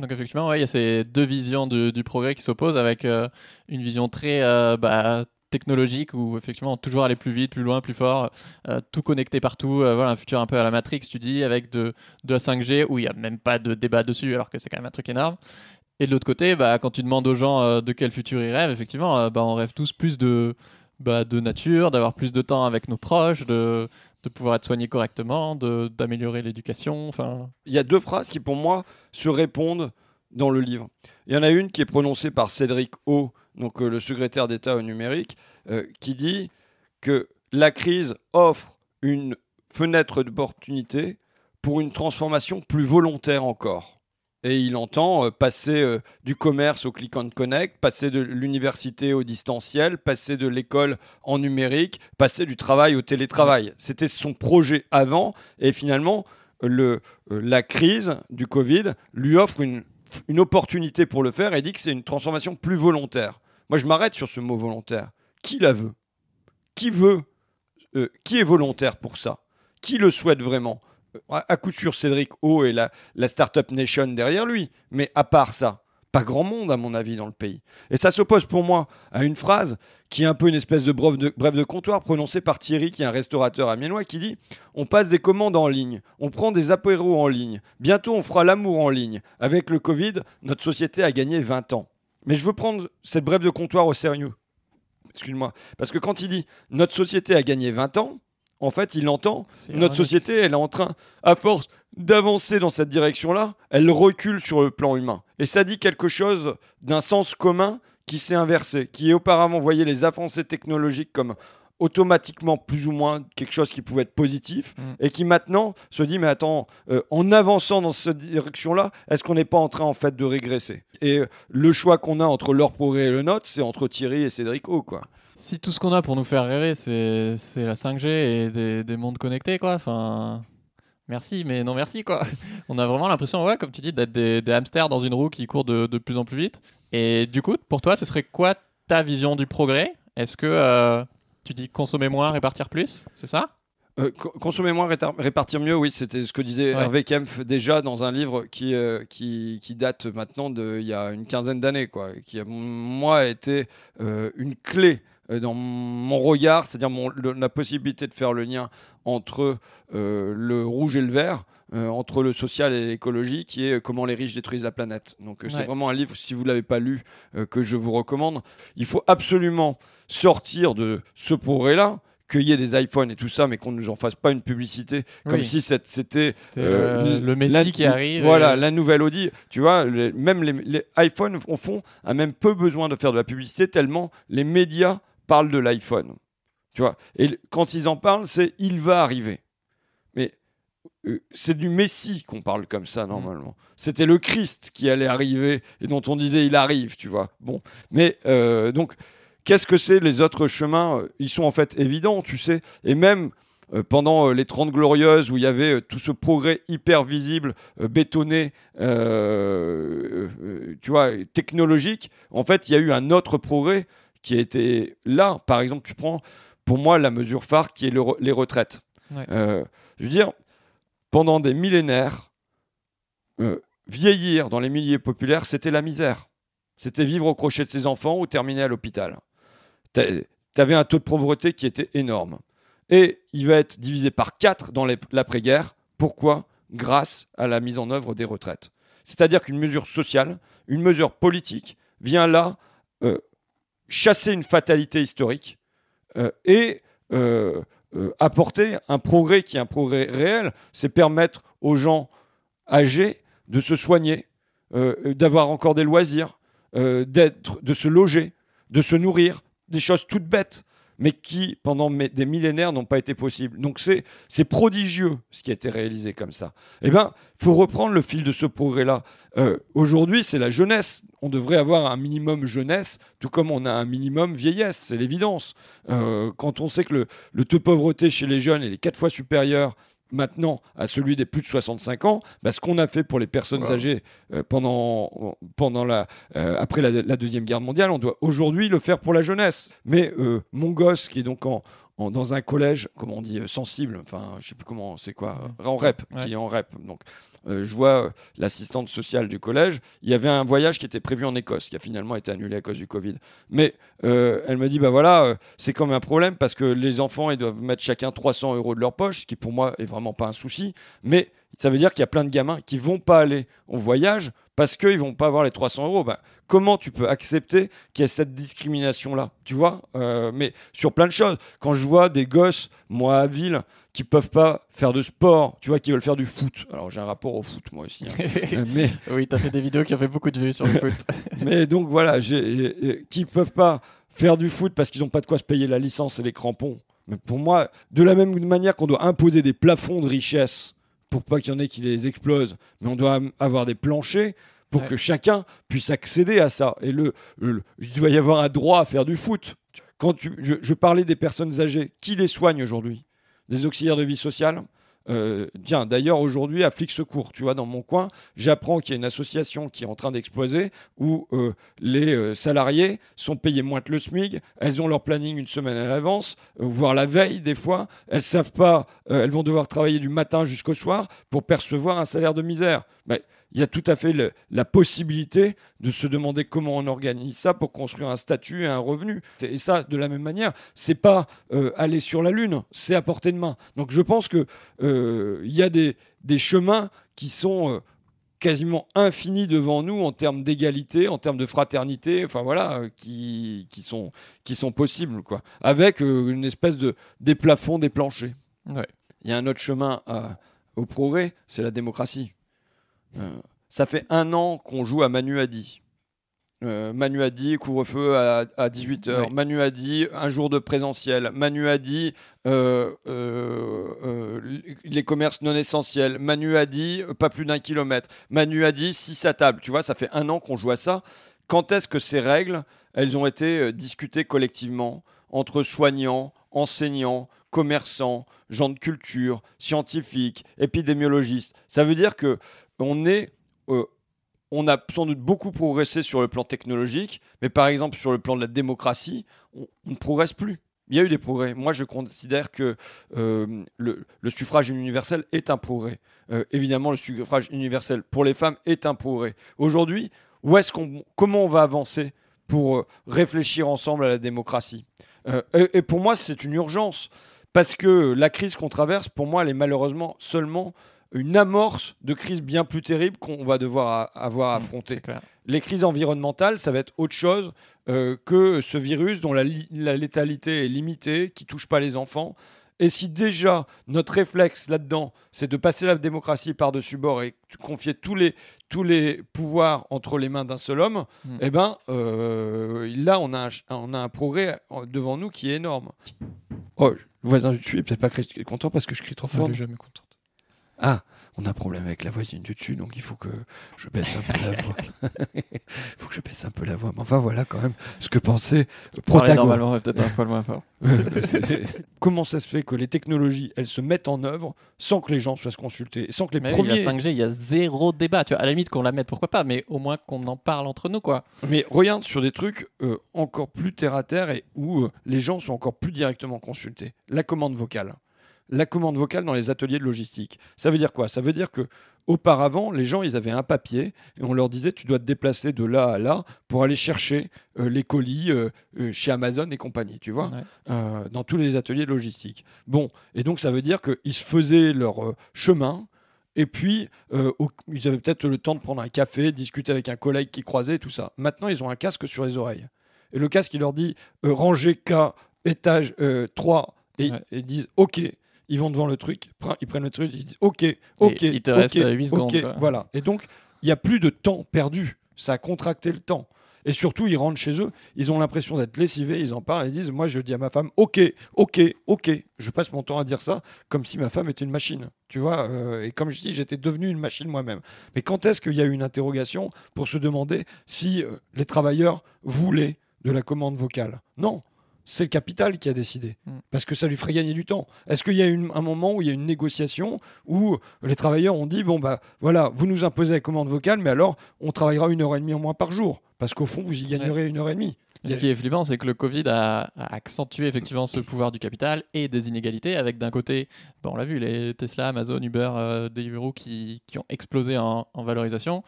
Donc effectivement, ouais, il y a ces deux visions du progrès qui s'opposent avec euh, une vision très euh, bah, technologique où effectivement toujours aller plus vite, plus loin, plus fort, euh, tout connecté partout, voilà un futur un peu à la Matrix, tu dis, avec de, de la 5G où il n'y a même pas de débat dessus alors que c'est quand même un truc énorme. Et de l'autre côté, bah, quand tu demandes aux gens de quel futur ils rêvent, effectivement, bah, on rêve tous plus bah, de nature, d'avoir plus de temps avec nos proches, de, de pouvoir être soigné correctement, d'améliorer l'éducation. Enfin, Il y a deux phrases qui, pour moi, se répondent dans le livre. Il y en a une qui est prononcée par Cédric O, donc euh, le secrétaire d'État au numérique, euh, qui dit que la crise offre une fenêtre d'opportunité pour une transformation plus volontaire encore. Et il entend euh, passer euh, du commerce au click and connect, passer de l'université au distanciel, passer de l'école en numérique, passer du travail au télétravail. C'était son projet avant, et finalement, le, euh, la crise du Covid lui offre une, une opportunité pour le faire et dit que c'est une transformation plus volontaire. Moi, je m'arrête sur ce mot volontaire. Qui la veut? Qui veut? Euh, Qui est volontaire pour ça? Qui le souhaite vraiment? À coup sûr Cédric O et la, la Startup Nation derrière lui. Mais à part ça, pas grand monde, à mon avis, dans le pays. Et ça s'oppose pour moi à une phrase qui est un peu une espèce de bref de, de comptoir prononcée par Thierry, qui est un restaurateur amiénois, qui dit On passe des commandes en ligne, on prend des apéros en ligne, bientôt on fera l'amour en ligne. Avec le Covid, notre société a gagné 20 ans. Mais je veux prendre cette brève de comptoir au sérieux. Excuse-moi. Parce que quand il dit Notre société a gagné 20 ans, en fait, il entend notre société, elle est en train, à force d'avancer dans cette direction-là, elle recule sur le plan humain. Et ça dit quelque chose d'un sens commun qui s'est inversé, qui auparavant voyait les avancées technologiques comme automatiquement plus ou moins quelque chose qui pouvait être positif mm. et qui maintenant se dit mais attends euh, en avançant dans cette direction là est-ce qu'on n'est pas en train en fait de régresser? Et le choix qu'on a entre leur progrès et le nôtre c'est entre Thierry et Cédric O quoi si tout ce qu'on a pour nous faire rêver, c'est, la 5G et des, mondes connectés, quoi. Enfin, merci, mais non merci, quoi. On a vraiment l'impression, ouais, comme tu dis, d'être des, hamsters dans une roue qui court de, plus en plus vite. Et du coup, pour toi, ce serait quoi ta vision du progrès? Est-ce que euh, tu dis consommer moins, répartir plus C'est ça? Euh, consommer moins, répartir mieux, oui, c'était ce que disait Hervé Kempf déjà dans un livre qui, euh, qui, qui, date maintenant d'il y a une quinzaine d'années, quoi, qui a, moi, été une clé dans mon regard, c'est-à-dire la possibilité de faire le lien entre euh, le rouge et le vert, euh, entre le social et l'écologie, qui est comment les riches détruisent la planète. Donc c'est vraiment un livre, si vous ne l'avez pas lu, que je vous recommande. Il faut absolument sortir de ce progrès-là qu'il y ait des iPhones et tout ça, mais qu'on ne nous en fasse pas une publicité comme si c'était le Messi qui arrive. Voilà, la nouvelle Audi. Tu vois, même les, les iPhones, au fond, a même peu besoin de faire de la publicité tellement les médias parle de l'iPhone. Tu vois Et quand ils en parlent, c'est il va arriver. Mais euh, c'est du Messie qu'on parle comme ça normalement. C'était le Christ qui allait arriver et dont on disait il arrive, tu vois. Bon, mais euh, donc qu'est-ce que c'est les autres chemins Ils sont en fait évidents, tu sais. Et même euh, pendant les 30 glorieuses où il y avait tout ce progrès hyper visible, bétonné, tu vois, technologique, en fait, il y a eu un autre progrès qui a été là. Par exemple, tu prends pour moi la mesure phare qui est les retraites. Euh, je veux dire, pendant des millénaires, euh, vieillir dans les milieux populaires, c'était la misère. C'était vivre au crochet de ses enfants ou terminer à l'hôpital. Tu avais un taux de pauvreté qui était énorme. Et il va être divisé par 4 dans l'après-guerre. Pourquoi? Grâce à la mise en œuvre des retraites. C'est-à-dire qu'une mesure sociale, une mesure politique vient là euh, chasser une fatalité historique euh, et euh, euh, apporter un progrès qui est un progrès réel, c'est permettre aux gens âgés de se soigner, d'avoir encore des loisirs, d'être, de se loger, de se nourrir, des choses toutes bêtes mais qui, pendant des millénaires, n'ont pas été possibles. Donc c'est prodigieux ce qui a été réalisé comme ça. Eh bien, il faut reprendre le fil de ce progrès-là. Euh, aujourd'hui, c'est la jeunesse. On devrait avoir un minimum jeunesse, tout comme on a un minimum vieillesse, c'est l'évidence. Euh, quand on sait que le, le taux de pauvreté chez les jeunes est quatre fois supérieur maintenant à celui des plus de 65 ans, bah, ce qu'on a fait pour les personnes âgées euh, pendant, pendant la, euh, après la, Deuxième Guerre mondiale, on doit aujourd'hui le faire pour la jeunesse. Mais euh, mon gosse, qui est donc en, dans un collège, comment on dit, sensible, enfin, je sais plus comment, c'est quoi, en REP, qui est en REP, donc euh, je vois euh, l'assistante sociale du collège, il y avait un voyage qui était prévu en Écosse, qui a finalement été annulé à cause du Covid. Mais euh, elle me dit, bah voilà, c'est comme un problème parce que les enfants, ils doivent mettre chacun 300 euros de leur poche, ce qui pour moi est vraiment pas un souci. Mais ça veut dire qu'il y a plein de gamins qui vont pas aller au voyage parce qu'ils vont pas avoir les 300 euros. Bah, comment tu peux accepter qu'il y ait cette discrimination-là Tu vois Mais sur plein de choses. Quand je vois des gosses, moi à Ville, qui peuvent pas faire de sport, tu vois, qui veulent faire du foot. Alors j'ai un rapport au foot moi aussi. Hein. mais oui, tu as fait des vidéos qui ont fait beaucoup de vues sur le foot. mais donc voilà, j'ai, qui peuvent pas faire du foot parce qu'ils n'ont pas de quoi se payer la licence et les crampons. Mais pour moi, de la même manière qu'on doit imposer des plafonds de richesse pour pas qu'il y en ait qui les explosent, mais on doit avoir des planchers pour que chacun puisse accéder à ça. Et le, il doit y avoir un droit à faire du foot. Quand je parlais des personnes âgées, qui les soigne aujourd'hui? Des auxiliaires de vie sociale, Euh, tiens, d'ailleurs, aujourd'hui, à Flic Secours, tu vois, dans mon coin, j'apprends qu'il y a une association qui est en train d'exploser où euh, les euh, salariés sont payés moins que le SMIC. Elles ont leur planning une semaine à l'avance, voire la veille, des fois. Elles savent pas, elles vont devoir travailler du matin jusqu'au soir pour percevoir un salaire de misère. Il y a tout à fait la possibilité de se demander comment on organise ça pour construire un statut et un revenu. Et ça, de la même manière, c'est pas euh, aller sur la lune, c'est à portée de main. Donc je pense que euh, y a des, chemins qui sont euh, quasiment infinis devant nous en termes d'égalité, en termes de fraternité, enfin voilà, qui, qui, sont, qui sont possibles, quoi. Avec une espèce de des plafonds, des planchers. Il y a un autre chemin au progrès, c'est la démocratie. Euh, ça fait un an qu'on joue à Manu Adi. Euh, Manu a dit couvre-feu à, 18h. Manu a dit un jour de présentiel. Manu a dit euh, les commerces non essentiels. Manu a dit pas plus d'un kilomètre. Manu a dit 6 à table. Tu vois, ça fait un an qu'on joue à ça. Quand est-ce que ces règles, elles ont été discutées collectivement entre soignants, enseignants, commerçants, gens de culture, scientifiques, épidémiologistes? Ça veut dire que euh, on a sans doute beaucoup progressé sur le plan technologique, mais par exemple sur le plan de la démocratie, on, ne progresse plus. Il y a eu des progrès. Moi, je considère que euh, le, suffrage universel est un progrès. Euh, évidemment, le suffrage universel pour les femmes est un progrès. Aujourd'hui, comment on va avancer pour réfléchir ensemble à la démocratie? Et, pour moi, c'est une urgence parce que la crise qu'on traverse, pour moi, elle est malheureusement seulement une amorce de crise bien plus terrible qu'on va devoir avoir à mmh, affronter. les crises environnementales, ça va être autre chose euh, que ce virus dont la, létalité est limitée, qui touche pas les enfants. Et si déjà notre réflexe là-dedans, c'est de passer la démocratie par-dessus bord et confier tous les, tous les pouvoirs entre les mains d'un seul homme, mmh. eh ben, euh, là, on a, un, on a un progrès devant nous qui est énorme. Oh, le voisin du dessus est peut-être pas content parce que je crie trop fort. Je jamais content. Ah, on a un problème avec la voisine du dessus, donc il faut que je baisse un peu la voix. il faut que je baisse un peu la voix. Mais enfin, voilà quand même ce que pensait Protagon. Normalement, peut-être un poil moins fort. Comment ça se fait que les technologies, elles se mettent en œuvre sans que les gens soient consultés, sans que les mais premiers... Il y a 5G, il y a zéro débat. Tu vois, à la limite qu'on la mette, pourquoi pas, mais au moins qu'on en parle entre nous, quoi. Mais regarde sur des trucs euh, encore plus terre à terre et où euh, les gens sont encore plus directement consultés. La commande vocale la commande vocale dans les ateliers de logistique. Ça veut dire quoi? Ça veut dire que auparavant, les gens, ils avaient un papier et on leur disait tu dois te déplacer de là à là pour aller chercher euh, les colis euh, euh, chez Amazon et compagnie, tu vois, dans tous les ateliers de logistique. Bon, et donc ça veut dire qu'ils se faisaient leur chemin. Et puis, ils avaient peut-être le temps de prendre un café, discuter avec un collègue qui croisait, tout ça. Maintenant, ils ont un casque sur les oreilles. Et le casque, il leur dit rangée K, étage 3, et ils disent OK ils vont devant le truc, ils prennent le truc, ils disent OK, OK, il te reste 8 secondes. voilà. Et donc, il n'y a plus de temps perdu. Ça a contracté le temps. Et surtout, ils rentrent chez eux, ils ont l'impression d'être lessivés, ils en parlent, ils disent Moi, je dis à ma femme, ok, ok, ok. Je passe mon temps à dire ça comme si ma femme était une machine. Tu vois euh, Et comme je dis, j'étais devenu une machine moi-même. Mais quand est-ce qu'il y a eu une interrogation pour se demander si euh, les travailleurs voulaient de la commande vocale? Non c'est le capital qui a décidé. Mm. Parce que ça lui ferait gagner du temps. Est-ce qu'il y a un moment où il y a une négociation où les travailleurs ont dit bon, bah voilà, vous nous imposez la commande vocale, mais alors on travaillera une heure et demie en moins par jour. Parce qu'au fond, vous y gagnerez une heure et demie. Ce qui est flippant, c'est que le Covid a, accentué effectivement ce pouvoir du capital et des inégalités, avec d'un côté, bon, on l'a vu, les Tesla, Amazon, Uber, euh, Deliveroo qui, qui, ont explosé en, valorisation,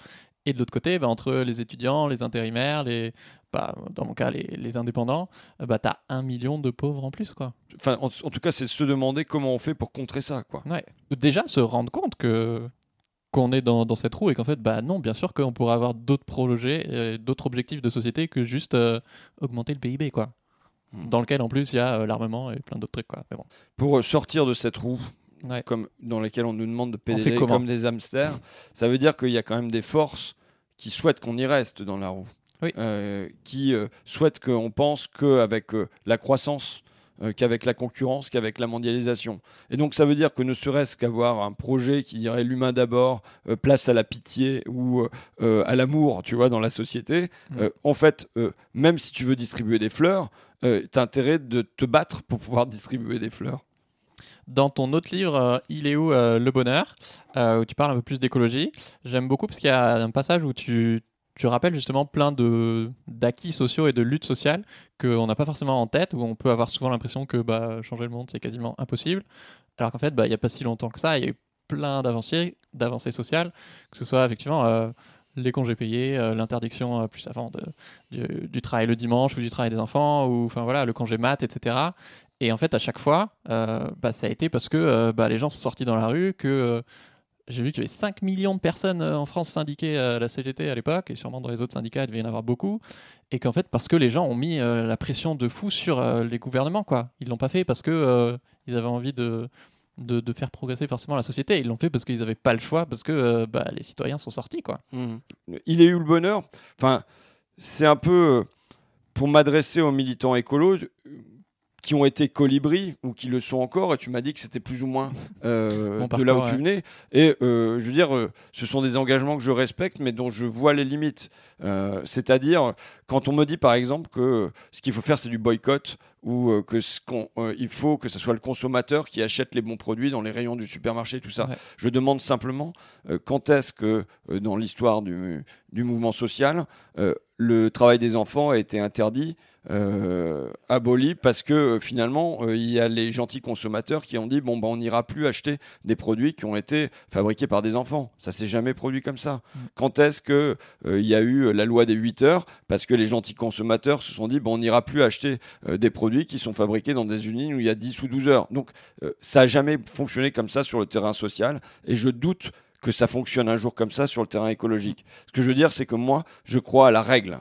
et de l'autre côté, bah, entre les étudiants, les intérimaires, les, bah, dans mon cas, les, indépendants, euh, bah, tu as un million de pauvres en plus. Quoi. Enfin, en, tout cas, c'est se demander comment on fait pour contrer ça. Quoi. Ouais. Déjà, se rendre compte que qu'on est dans, dans, cette roue et qu'en fait, bah non, bien sûr qu'on pourrait avoir d'autres projets, d'autres objectifs de société que juste euh, augmenter le PIB, quoi. Hmm. Dans lequel, en plus, il y a euh, l'armement et plein d'autres trucs, quoi. Mais bon. Pour sortir de cette roue, comme dans laquelle on nous demande de pédaler comme des hamsters, ça veut dire qu'il y a quand même des forces qui souhaitent qu'on y reste dans la roue. Euh, qui euh, souhaitent qu'on pense qu'avec euh, la croissance, qu'avec la concurrence, qu'avec la mondialisation. Et donc ça veut dire que ne serait-ce qu'avoir un projet qui dirait l'humain d'abord, place à la pitié ou à l'amour, tu vois, dans la société, mm. en fait, même si tu veux distribuer des fleurs, tu as intérêt de te battre pour pouvoir distribuer des fleurs. dans ton autre livre, Il est où le bonheur, où tu parles un peu plus d'écologie. J'aime beaucoup parce qu'il y a un passage où tu, tu rappelles justement plein de d'acquis sociaux et de luttes sociales qu'on n'a pas forcément en tête, où on peut avoir souvent l'impression que bah, changer le monde c'est quasiment impossible, alors qu'en fait bah, il n'y a pas si longtemps que ça, il y a eu plein d'avancées, d'avancées sociales, que ce soit effectivement euh, les congés payés, euh, l'interdiction euh, plus avant de, du, du travail le dimanche ou du travail des enfants, ou enfin voilà le congé mat, etc. Et en fait à chaque fois, bah, ça a été parce que bah, les gens sont sortis dans la rue, que j'ai vu qu'il y avait 5 millions de personnes euh, en France syndiquées à la CGT à l'époque, et sûrement dans les autres syndicats, il devait y en avoir beaucoup. Et qu'en fait, parce que les gens ont mis euh, la pression de fou sur euh, les gouvernements, quoi. Ils l'ont pas fait parce que euh, ils avaient envie de, de, faire progresser forcément la société. Ils l'ont fait parce qu'ils n'avaient pas le choix, parce que bah, les citoyens sont sortis, quoi. Mhm. Il est eu le bonheur? Enfin, c'est un peu pour m'adresser aux militants écolos qui ont été colibris ou qui le sont encore. Et tu m'as dit que c'était plus ou moins euh, de là où tu venais. Et euh, je veux dire, euh, ce sont des engagements que je respecte, mais dont je vois les limites. C'est-à-dire, quand on me dit par exemple que ce qu'il faut faire, c'est du boycott ou que ce qu'on, il faut que ce soit le consommateur qui achète les bons produits dans les rayons du supermarché, tout ça. Ouais. Je demande simplement quand est-ce que dans l'histoire du, du mouvement social, le travail des enfants a été interdit, euh, aboli, parce que euh, finalement, euh, il y a les gentils consommateurs qui ont dit bon, bah, on n'ira plus acheter des produits qui ont été fabriqués par des enfants. Ça s'est jamais produit comme ça. Mm. Quand est-ce que euh, il y a eu la loi des 8 heures Parce que les gentils consommateurs se sont dit bon, on n'ira plus acheter des produits qui sont fabriqués dans des usines où il y a 10 ou 12 heures. Donc, ça n'a jamais fonctionné comme ça sur le terrain social, et je doute que ça fonctionne un jour comme ça sur le terrain écologique. Ce que je veux dire, c'est que moi, je crois à la règle,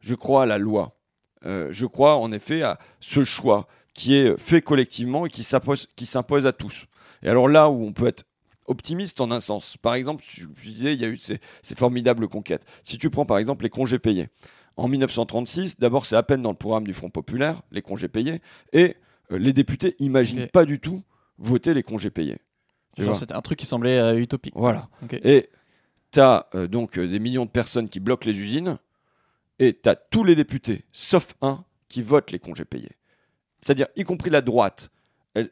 je crois à la loi, Euh, je crois en effet à ce choix qui est fait collectivement et qui s'impose à tous. Et alors là où on peut être optimiste en un sens, par exemple, tu, tu disais, il y a eu ces, ces formidables conquêtes. Si tu prends par exemple les congés payés, en 1936, d'abord c'est à peine dans le programme du Front populaire, les congés payés, et euh, les députés imaginent pas du tout voter les congés payés. C'était un truc qui semblait euh, utopique. Voilà. Et tu as donc des millions de personnes qui bloquent les usines, et tu as tous les députés, sauf un, qui votent les congés payés. C'est-à-dire, y compris la droite,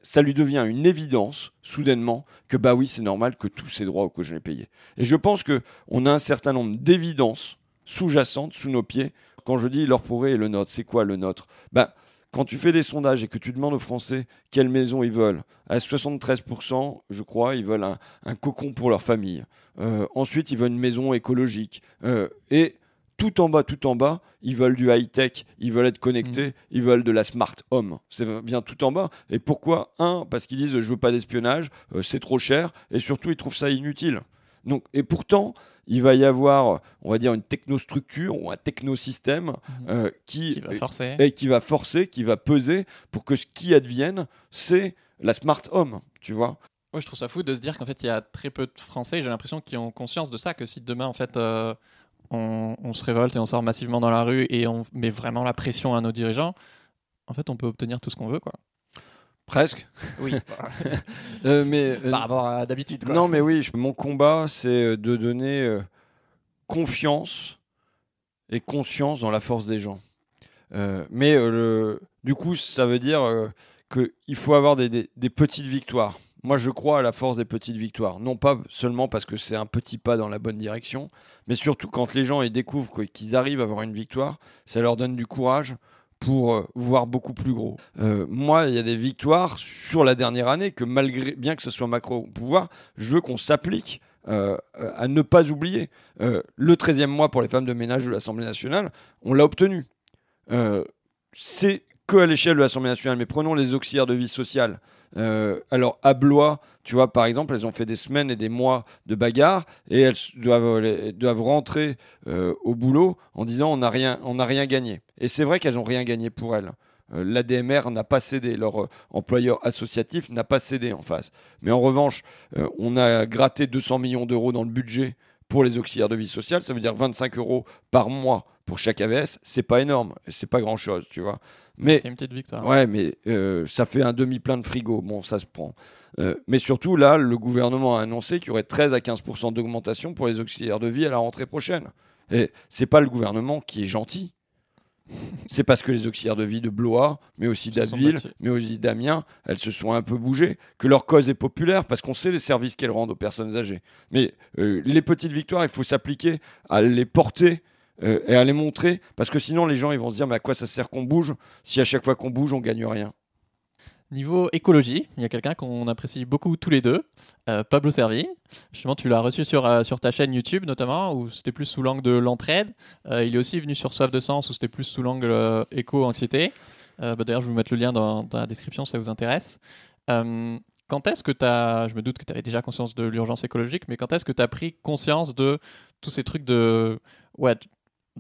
ça lui devient une évidence, soudainement, que bah oui, c'est normal que tous ces droits aux congés payés. Et je pense qu'on a un certain nombre d'évidences sous-jacentes sous nos pieds. Quand je dis leur pourrait et le nôtre, c'est quoi le nôtre? Bah, Quand tu fais des sondages et que tu demandes aux Français quelle maison ils veulent, à 73%, je crois, ils veulent un, un cocon pour leur famille. Euh, ensuite, ils veulent une maison écologique. Euh, et tout en bas, tout en bas, ils veulent du high-tech, ils veulent être connectés, ils veulent de la smart home. Ça vient tout en bas. Et pourquoi? Un, parce qu'ils disent je veux pas d'espionnage, euh, c'est trop cher, et surtout ils trouvent ça inutile. Donc, et pourtant, il va y avoir, on va dire, une technostructure ou un technosystème euh, qui, Qui va forcer. et qui va forcer, qui va peser pour que ce qui advienne, c'est la smart home, tu vois. Ouais, je trouve ça fou de se dire qu'en fait, il y a très peu de Français, j'ai l'impression, qui ont conscience de ça, que si demain, en fait, euh, on, on se révolte et on sort massivement dans la rue et on met vraiment la pression à nos dirigeants, en fait, on peut obtenir tout ce qu'on veut, quoi. Presque. Oui, Euh, mais euh, par rapport à d'habitude, quoi. Non, mais oui, je- mon combat, c'est euh, de donner euh, confiance et conscience dans la force des gens. Euh, mais euh, le- du coup, ça veut dire euh, qu'il faut avoir des, des- des petites victoires. Moi, je crois à la force des petites victoires. Non pas seulement parce que c'est un petit pas dans la bonne direction, mais surtout quand les gens ils découvrent qu'ils arrivent à avoir une victoire, ça leur donne du courage pour euh, voir beaucoup plus gros. Euh, moi, il y a des victoires sur la dernière année que malgré, bien que ce soit Macron au pouvoir, je veux qu'on s'applique euh, à ne pas oublier. Le 13e mois pour les femmes de ménage de l'Assemblée nationale, on l'a obtenu. C'est que à l'échelle de l'Assemblée nationale, mais prenons les auxiliaires de vie sociale. Euh, alors, à Blois, tu vois, par exemple, elles ont fait des semaines et des mois de bagarre et elles doivent, rentrer euh, au boulot en disant on n'a rien, rien gagné. Et c'est vrai qu'elles n'ont rien gagné pour elles. Euh, L'ADMR n'a pas cédé, leur employeur associatif n'a pas cédé en face. Mais en revanche, on a gratté 200 millions d'euros dans le budget pour les auxiliaires de vie sociale. Ça veut dire 25 euros par mois pour chaque AVS. C'est pas énorme, c'est pas grand chose, tu vois. Mais C'est une petite victoire. Ouais, mais euh, ça fait un demi-plein de frigo. Bon, ça se prend. Euh, mais surtout, là, le gouvernement a annoncé qu'il y aurait 13 à 15% d'augmentation pour les auxiliaires de vie à la rentrée prochaine. Et c'est pas le gouvernement qui est gentil. C'est parce que les auxiliaires de vie de Blois, mais aussi d'Abbeville, mais aussi d'Amiens, elles se sont un peu bougées, que leur cause est populaire, parce qu'on sait les services qu'elles rendent aux personnes âgées. Mais euh, les petites victoires, il faut s'appliquer à les porter euh, et à les montrer, parce que sinon les gens ils vont se dire, mais à quoi ça sert qu'on bouge si à chaque fois qu'on bouge, on gagne rien? Niveau écologie, il y a quelqu'un qu'on apprécie beaucoup tous les deux, euh, Pablo Servi. Justement, tu l'as reçu sur, euh, sur ta chaîne YouTube notamment, où c'était plus sous l'angle de l'entraide. Il est aussi venu sur Soif de Sens, où c'était plus sous l'angle éco-anxiété. Bah, D'ailleurs, je vais vous mettre le lien dans, dans la description si ça vous intéresse. Quand est-ce que tu as, je me doute que tu avais déjà conscience de l'urgence écologique, mais quand est-ce que tu as pris conscience de tous ces trucs de, ouais,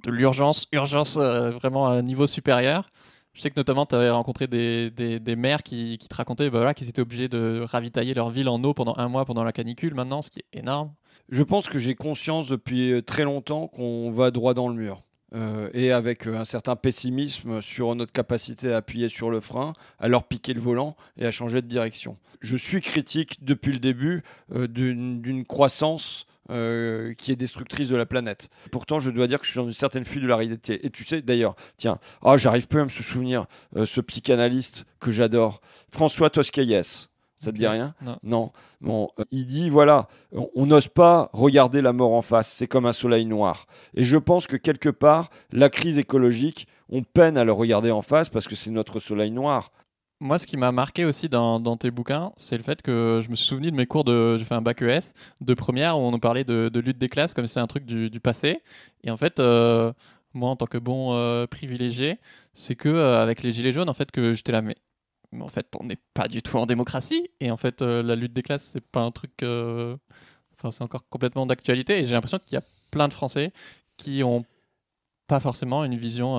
de l'urgence, urgence euh, vraiment à un niveau supérieur je sais que notamment, tu avais rencontré des, des, maires qui, qui te racontaient bah, voilà, qu'ils étaient obligés de ravitailler leur ville en eau pendant un mois pendant la canicule maintenant, ce qui est énorme. Je pense que j'ai conscience depuis euh, très longtemps qu'on va droit dans le mur. Euh, et avec un certain pessimisme sur notre capacité à appuyer sur le frein, à leur piquer le volant et à changer de direction. Je suis critique depuis le début d'une croissance euh, qui est destructrice de la planète. Pourtant, je dois dire que je suis dans une certaine fuite de la réalité. Et tu sais, d'ailleurs, tiens, ah, j'arrive plus à me souvenir, euh, ce psychanalyste que j'adore, François Toscaïès. Ça te dit rien? Non. Non. Bon, euh, il dit voilà, on n'ose pas regarder la mort en face, c'est comme un soleil noir. Et je pense que quelque part, la crise écologique, on peine à le regarder en face parce que c'est notre soleil noir. Moi, ce qui m'a marqué aussi dans, tes bouquins, c'est le fait que je me suis souvenu de mes cours de. J'ai fait un bac ES de première où on nous parlait de, lutte des classes comme si c'était un truc du, passé. Et en fait, euh, moi, en tant que bon euh, privilégié, c'est que euh, avec les Gilets jaunes, en fait, que j'étais là, mais, mais en fait, on n'est pas du tout en démocratie. Et en fait, la lutte des classes, c'est pas un truc. Enfin, c'est encore complètement d'actualité. Et j'ai l'impression qu'il y a plein de Français qui ont pas forcément une vision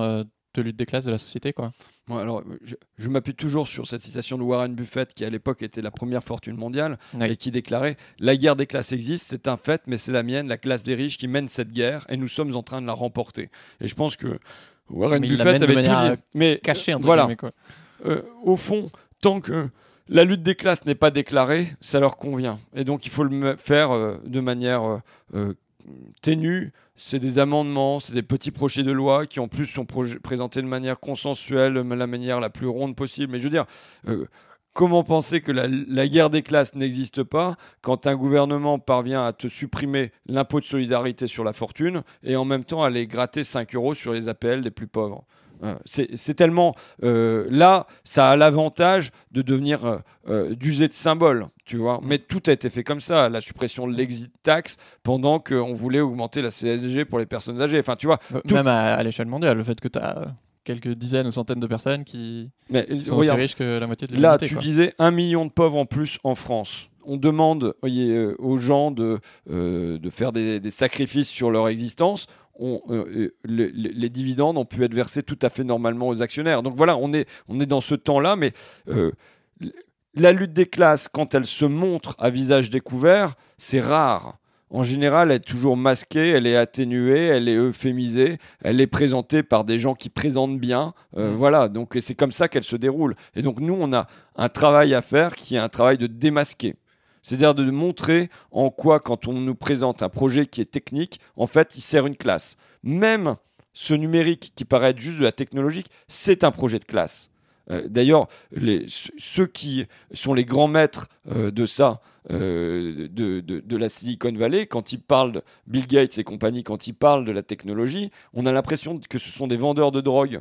de lutte des classes de la société, quoi. Alors, je, je m'appuie toujours sur cette citation de Warren Buffett, qui à l'époque était la première fortune mondiale, et qui déclarait La guerre des classes existe, c'est un fait, mais c'est la mienne, la classe des riches, qui mène cette guerre, et nous sommes en train de la remporter. Et je pense que Warren Mais Buffett avait tout dit. Mais Caché, entre voilà. quoi. euh, au fond, tant que la lutte des classes n'est pas déclarée, ça leur convient. Et donc il faut le faire euh, de manière euh, euh, ténue. C'est des amendements, c'est des petits projets de loi qui en plus sont présentés de manière consensuelle, la manière la plus ronde possible. Mais je veux dire, euh, comment penser que la, guerre des classes n'existe pas quand un gouvernement parvient à te supprimer l'impôt de solidarité sur la fortune et en même temps à aller gratter 5 euros sur les APL des plus pauvres? C'est c'est tellement euh, là, ça a l'avantage de devenir euh, euh, d'user de symbole, tu vois. Mais tout a été fait comme ça, la suppression de l'exit tax pendant qu'on voulait augmenter la CSG pour les personnes âgées. Enfin, tu vois. Euh, Tout- Même à, à l'échelle mondiale, le fait que tu as quelques dizaines ou centaines de personnes qui, Mais qui sont regarde, aussi riches que la moitié de Là, l'humanité. tu quoi. disais un million de pauvres en plus en France. On demande voyez, euh, aux gens de, euh, de faire des, des sacrifices sur leur existence. On, euh, euh, les, dividendes ont pu être versés tout à fait normalement aux actionnaires. Donc voilà, on est, on est dans ce temps-là, mais euh, la lutte des classes, quand elle se montre à visage découvert, c'est rare. En général, elle est toujours masquée, elle est atténuée, elle est euphémisée, elle est présentée par des gens qui présentent bien. Euh, Mm. Voilà, donc c'est comme ça qu'elle se déroule. Et donc nous, on a un travail à faire qui est un travail de démasquer. C'est-à-dire de montrer en quoi, quand on nous présente un projet qui est technique, en fait, il sert une classe. Même ce numérique qui paraît être juste de la technologique, c'est un projet de classe. Euh, D'ailleurs, ceux qui sont les grands maîtres euh, de ça, euh, de, de- de la Silicon Valley, quand ils parlent de Bill Gates et compagnie, quand ils parlent de la technologie, on a l'impression que ce sont des vendeurs de drogue.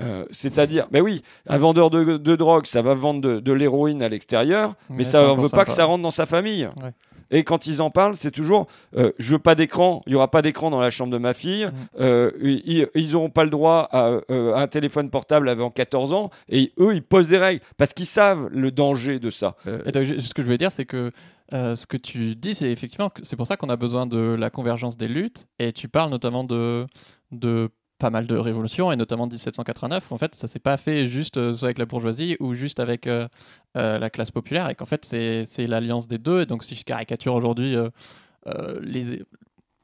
Euh, C'est-à-dire, mais oui, un vendeur de, de drogue, ça va vendre de, de l'héroïne à l'extérieur, mais ça ne veut pas que ça rentre dans sa famille. Ouais. Et quand ils en parlent, c'est toujours euh, je veux pas d'écran, il y aura pas d'écran dans la chambre de ma fille, Mm. euh, ils ils n'auront pas le droit à, euh, à un téléphone portable avant 14 ans, et eux, ils posent des règles parce qu'ils savent le danger de ça. Euh, Et donc, ce que je voulais dire, c'est que euh, ce que tu dis, c'est effectivement que c'est pour ça qu'on a besoin de la convergence des luttes. Et tu parles notamment de, de pas mal de révolutions, et notamment 1789. où En fait, ça s'est pas fait juste euh, soit avec la bourgeoisie ou juste avec euh, euh, la classe populaire, et qu'en fait, c'est c'est l'alliance des deux. Et donc, si je caricature aujourd'hui les,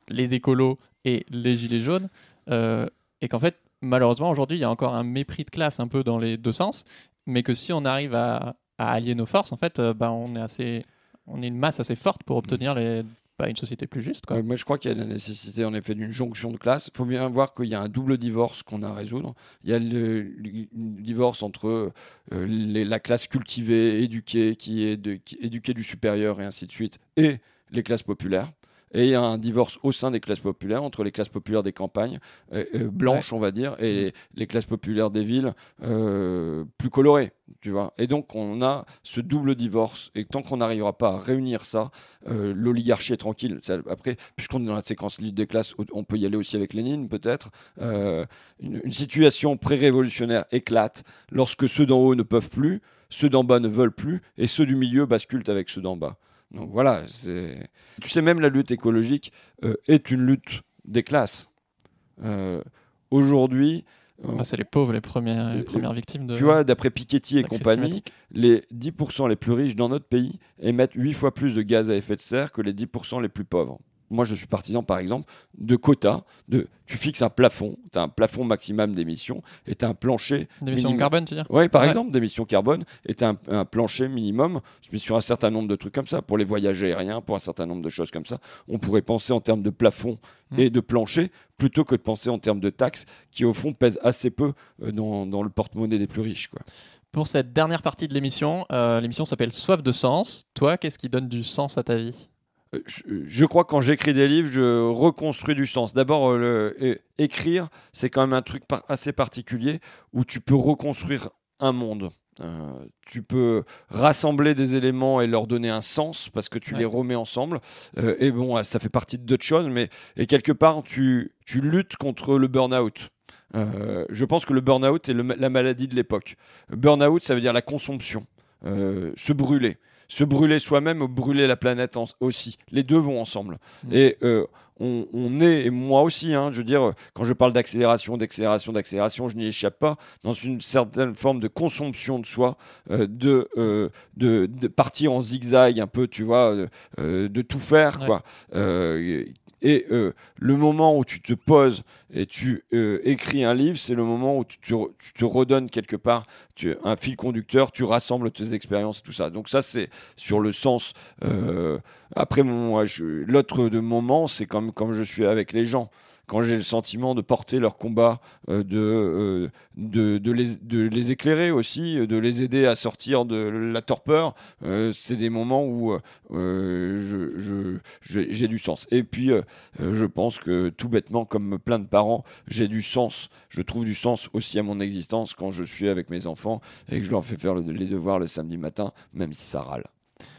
les écolos et les gilets jaunes, et qu'en fait, malheureusement, aujourd'hui, il y a encore un mépris de classe un peu dans les deux sens, mais que si on arrive à, à allier nos forces, en fait, bah, on est assez, on est une masse assez forte pour obtenir les, une société plus juste. Moi, je crois qu'il y a la nécessité, en effet, d'une jonction de classe. Il faut bien voir qu'il y a un double divorce qu'on a à résoudre. Il y a le, divorce entre euh, la classe cultivée, éduquée, qui est éduquée du supérieur et ainsi de suite, et les classes populaires. Et il y a un divorce au sein des classes populaires, entre les classes populaires des campagnes, euh, euh, blanches, on va dire, et les, les classes populaires des villes euh, plus colorées. Tu vois et donc, on a ce double divorce. Et tant qu'on n'arrivera pas à réunir ça, euh, l'oligarchie est tranquille. Ça, après, puisqu'on est dans la séquence lutte des classes, on peut y aller aussi avec Lénine, peut-être. Une, une situation pré-révolutionnaire éclate lorsque ceux d'en haut ne peuvent plus, ceux d'en bas ne veulent plus, et ceux du milieu basculent avec ceux d'en bas. Donc voilà, c'est. Tu sais, même la lutte écologique euh, est une lutte des classes. Euh, Aujourd'hui, euh, Bah, c'est les pauvres, les premières, les premières victimes de. tu vois, d'après Piketty et compagnie, les 10% les plus riches dans notre pays émettent 8 fois plus de gaz à effet de serre que les 10% les plus pauvres. Moi, je suis partisan, par exemple, de quotas. De, tu fixes un plafond, tu as un plafond maximum d'émissions et tu as un plancher. D'émissions carbone, tu veux dire Oui, par Ouais. exemple, d'émissions carbone et tu as un, un plancher minimum sur un certain nombre de trucs comme ça. Pour les voyages aériens, pour un certain nombre de choses comme ça, on pourrait penser en termes de plafond Mm. et de plancher plutôt que de penser en termes de taxes qui, au fond, pèsent assez peu euh, dans, dans le porte-monnaie des plus riches. Quoi. Pour cette dernière partie de l'émission, euh, l'émission s'appelle Soif de sens. Toi, qu'est-ce qui donne du sens à ta vie? Je, je crois que quand j'écris des livres, je reconstruis du sens. D'abord, euh, écrire, c'est quand même un truc par- assez particulier où tu peux reconstruire un monde. Euh, tu peux rassembler des éléments et leur donner un sens parce que tu Ouais. les remets ensemble. Euh, et bon, ça fait partie d'autres choses, mais et quelque part, tu, tu luttes contre le burn-out. Euh, je pense que le burn-out est le la maladie de l'époque. Burn-out, ça veut dire la consomption, se brûler. Se brûler soi-même ou brûler la planète en- aussi. Les deux vont ensemble. Mm. Et euh, on, on est, et moi aussi, hein, je veux dire, quand je parle d'accélération, d'accélération, d'accélération, je n'y échappe pas, dans une certaine forme de consomption de soi, euh, de, euh, de, de partir en zigzag un peu, tu vois, de tout faire, Ouais. quoi. Et euh, le moment où tu te poses et tu euh, écris un livre, c'est le moment où tu, te redonnes quelque part tu, un fil conducteur, tu rassembles tes expériences et tout ça. Donc ça, c'est sur le sens. euh, après, l'autre moment, c'est comme, comme je suis avec les gens. Quand j'ai le sentiment de porter leur combat, euh, de, euh, de, de les, de les éclairer aussi, euh, de les aider à sortir de la torpeur, euh, c'est des moments où j'ai du sens. Et puis, je pense que tout bêtement, comme plein de parents, j'ai du sens. Je trouve du sens aussi à mon existence quand je suis avec mes enfants et que je leur fais faire le- les devoirs le samedi matin, même si ça râle.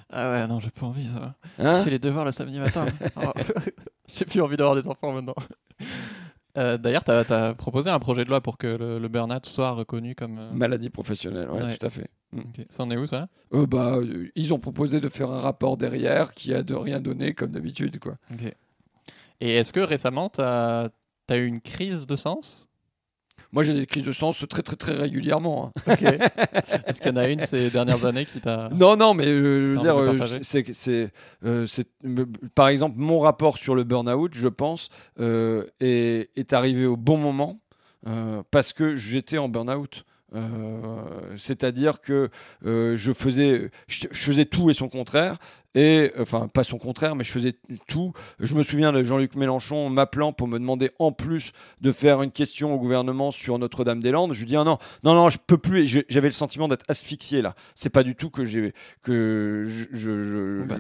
Ah ouais, non, j'ai pas envie ça. Hein? Je fais les devoirs le samedi matin. Oh. j'ai plus envie d'avoir des enfants maintenant. Euh, D'ailleurs, tu as, proposé un projet de loi pour que le, le burn-out soit reconnu comme. euh, Maladie professionnelle, ouais, Ouais. tout à fait. Mm. Ça en est où ça? Euh, bah, ils ont proposé de faire un rapport derrière qui a de rien donné comme d'habitude, quoi. Et est-ce que récemment, tu as, eu une crise de sens? Moi, j'ai des crises de sens très, très, très régulièrement. hein. Est-ce qu'il y en a une ces dernières années qui t'a. Non, non, mais euh, je veux dire, euh, c'est, c'est, euh, c'est- par exemple, mon rapport sur le burn-out, je pense, est, est arrivé au bon moment parce que j'étais en burn-out. Euh, c'est-à-dire que euh, je faisais, je, je faisais tout et son contraire, et enfin pas son contraire, mais je faisais tout. Je me souviens de Jean-Luc Mélenchon m'appelant pour me demander en plus de faire une question au gouvernement sur Notre-Dame-des-Landes. Je lui dis ah non, non, non, je peux plus. Et J'avais le sentiment d'être asphyxié là. C'est pas du tout que j'ai que je je, je, Bah,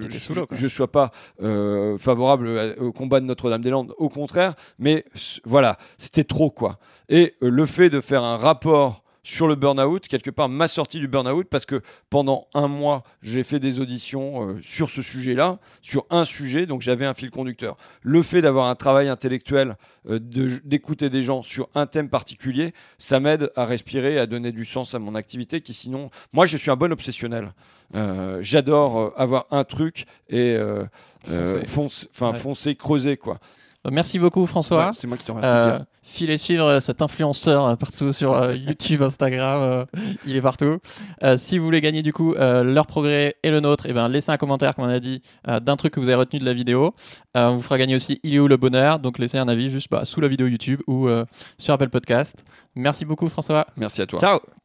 je- sois pas euh, favorable à- au combat de Notre-Dame-des-Landes. Au contraire, mais voilà, c'était trop quoi. Et le fait de faire un rapport sur le burn-out, quelque part m'a sorti du burn-out parce que pendant un mois, j'ai fait des auditions euh, sur ce sujet-là, sur un sujet, donc j'avais un fil conducteur. Le fait d'avoir un travail intellectuel, euh, de- d'écouter des gens sur un thème particulier, ça m'aide à respirer, à donner du sens à mon activité qui sinon, moi je suis un bon obsessionnel. Euh, J'adore euh, avoir un truc et euh, euh, Foncer. fonce- enfin Ouais. foncer, creuser quoi. Merci beaucoup, François. Ouais, c'est moi qui te remercie. Euh. Filez suivre euh, cet influenceur euh, partout sur euh, YouTube, Instagram, euh, il est partout. Euh, si vous voulez gagner du coup euh, leur progrès et le nôtre, et ben laissez un commentaire, comme on a dit, euh, d'un truc que vous avez retenu de la vidéo. Euh, on vous fera gagner aussi Il est où le bonheur, donc laissez un avis juste bah, sous la vidéo YouTube ou euh, sur Apple Podcast. Merci beaucoup François. Merci à toi. Ciao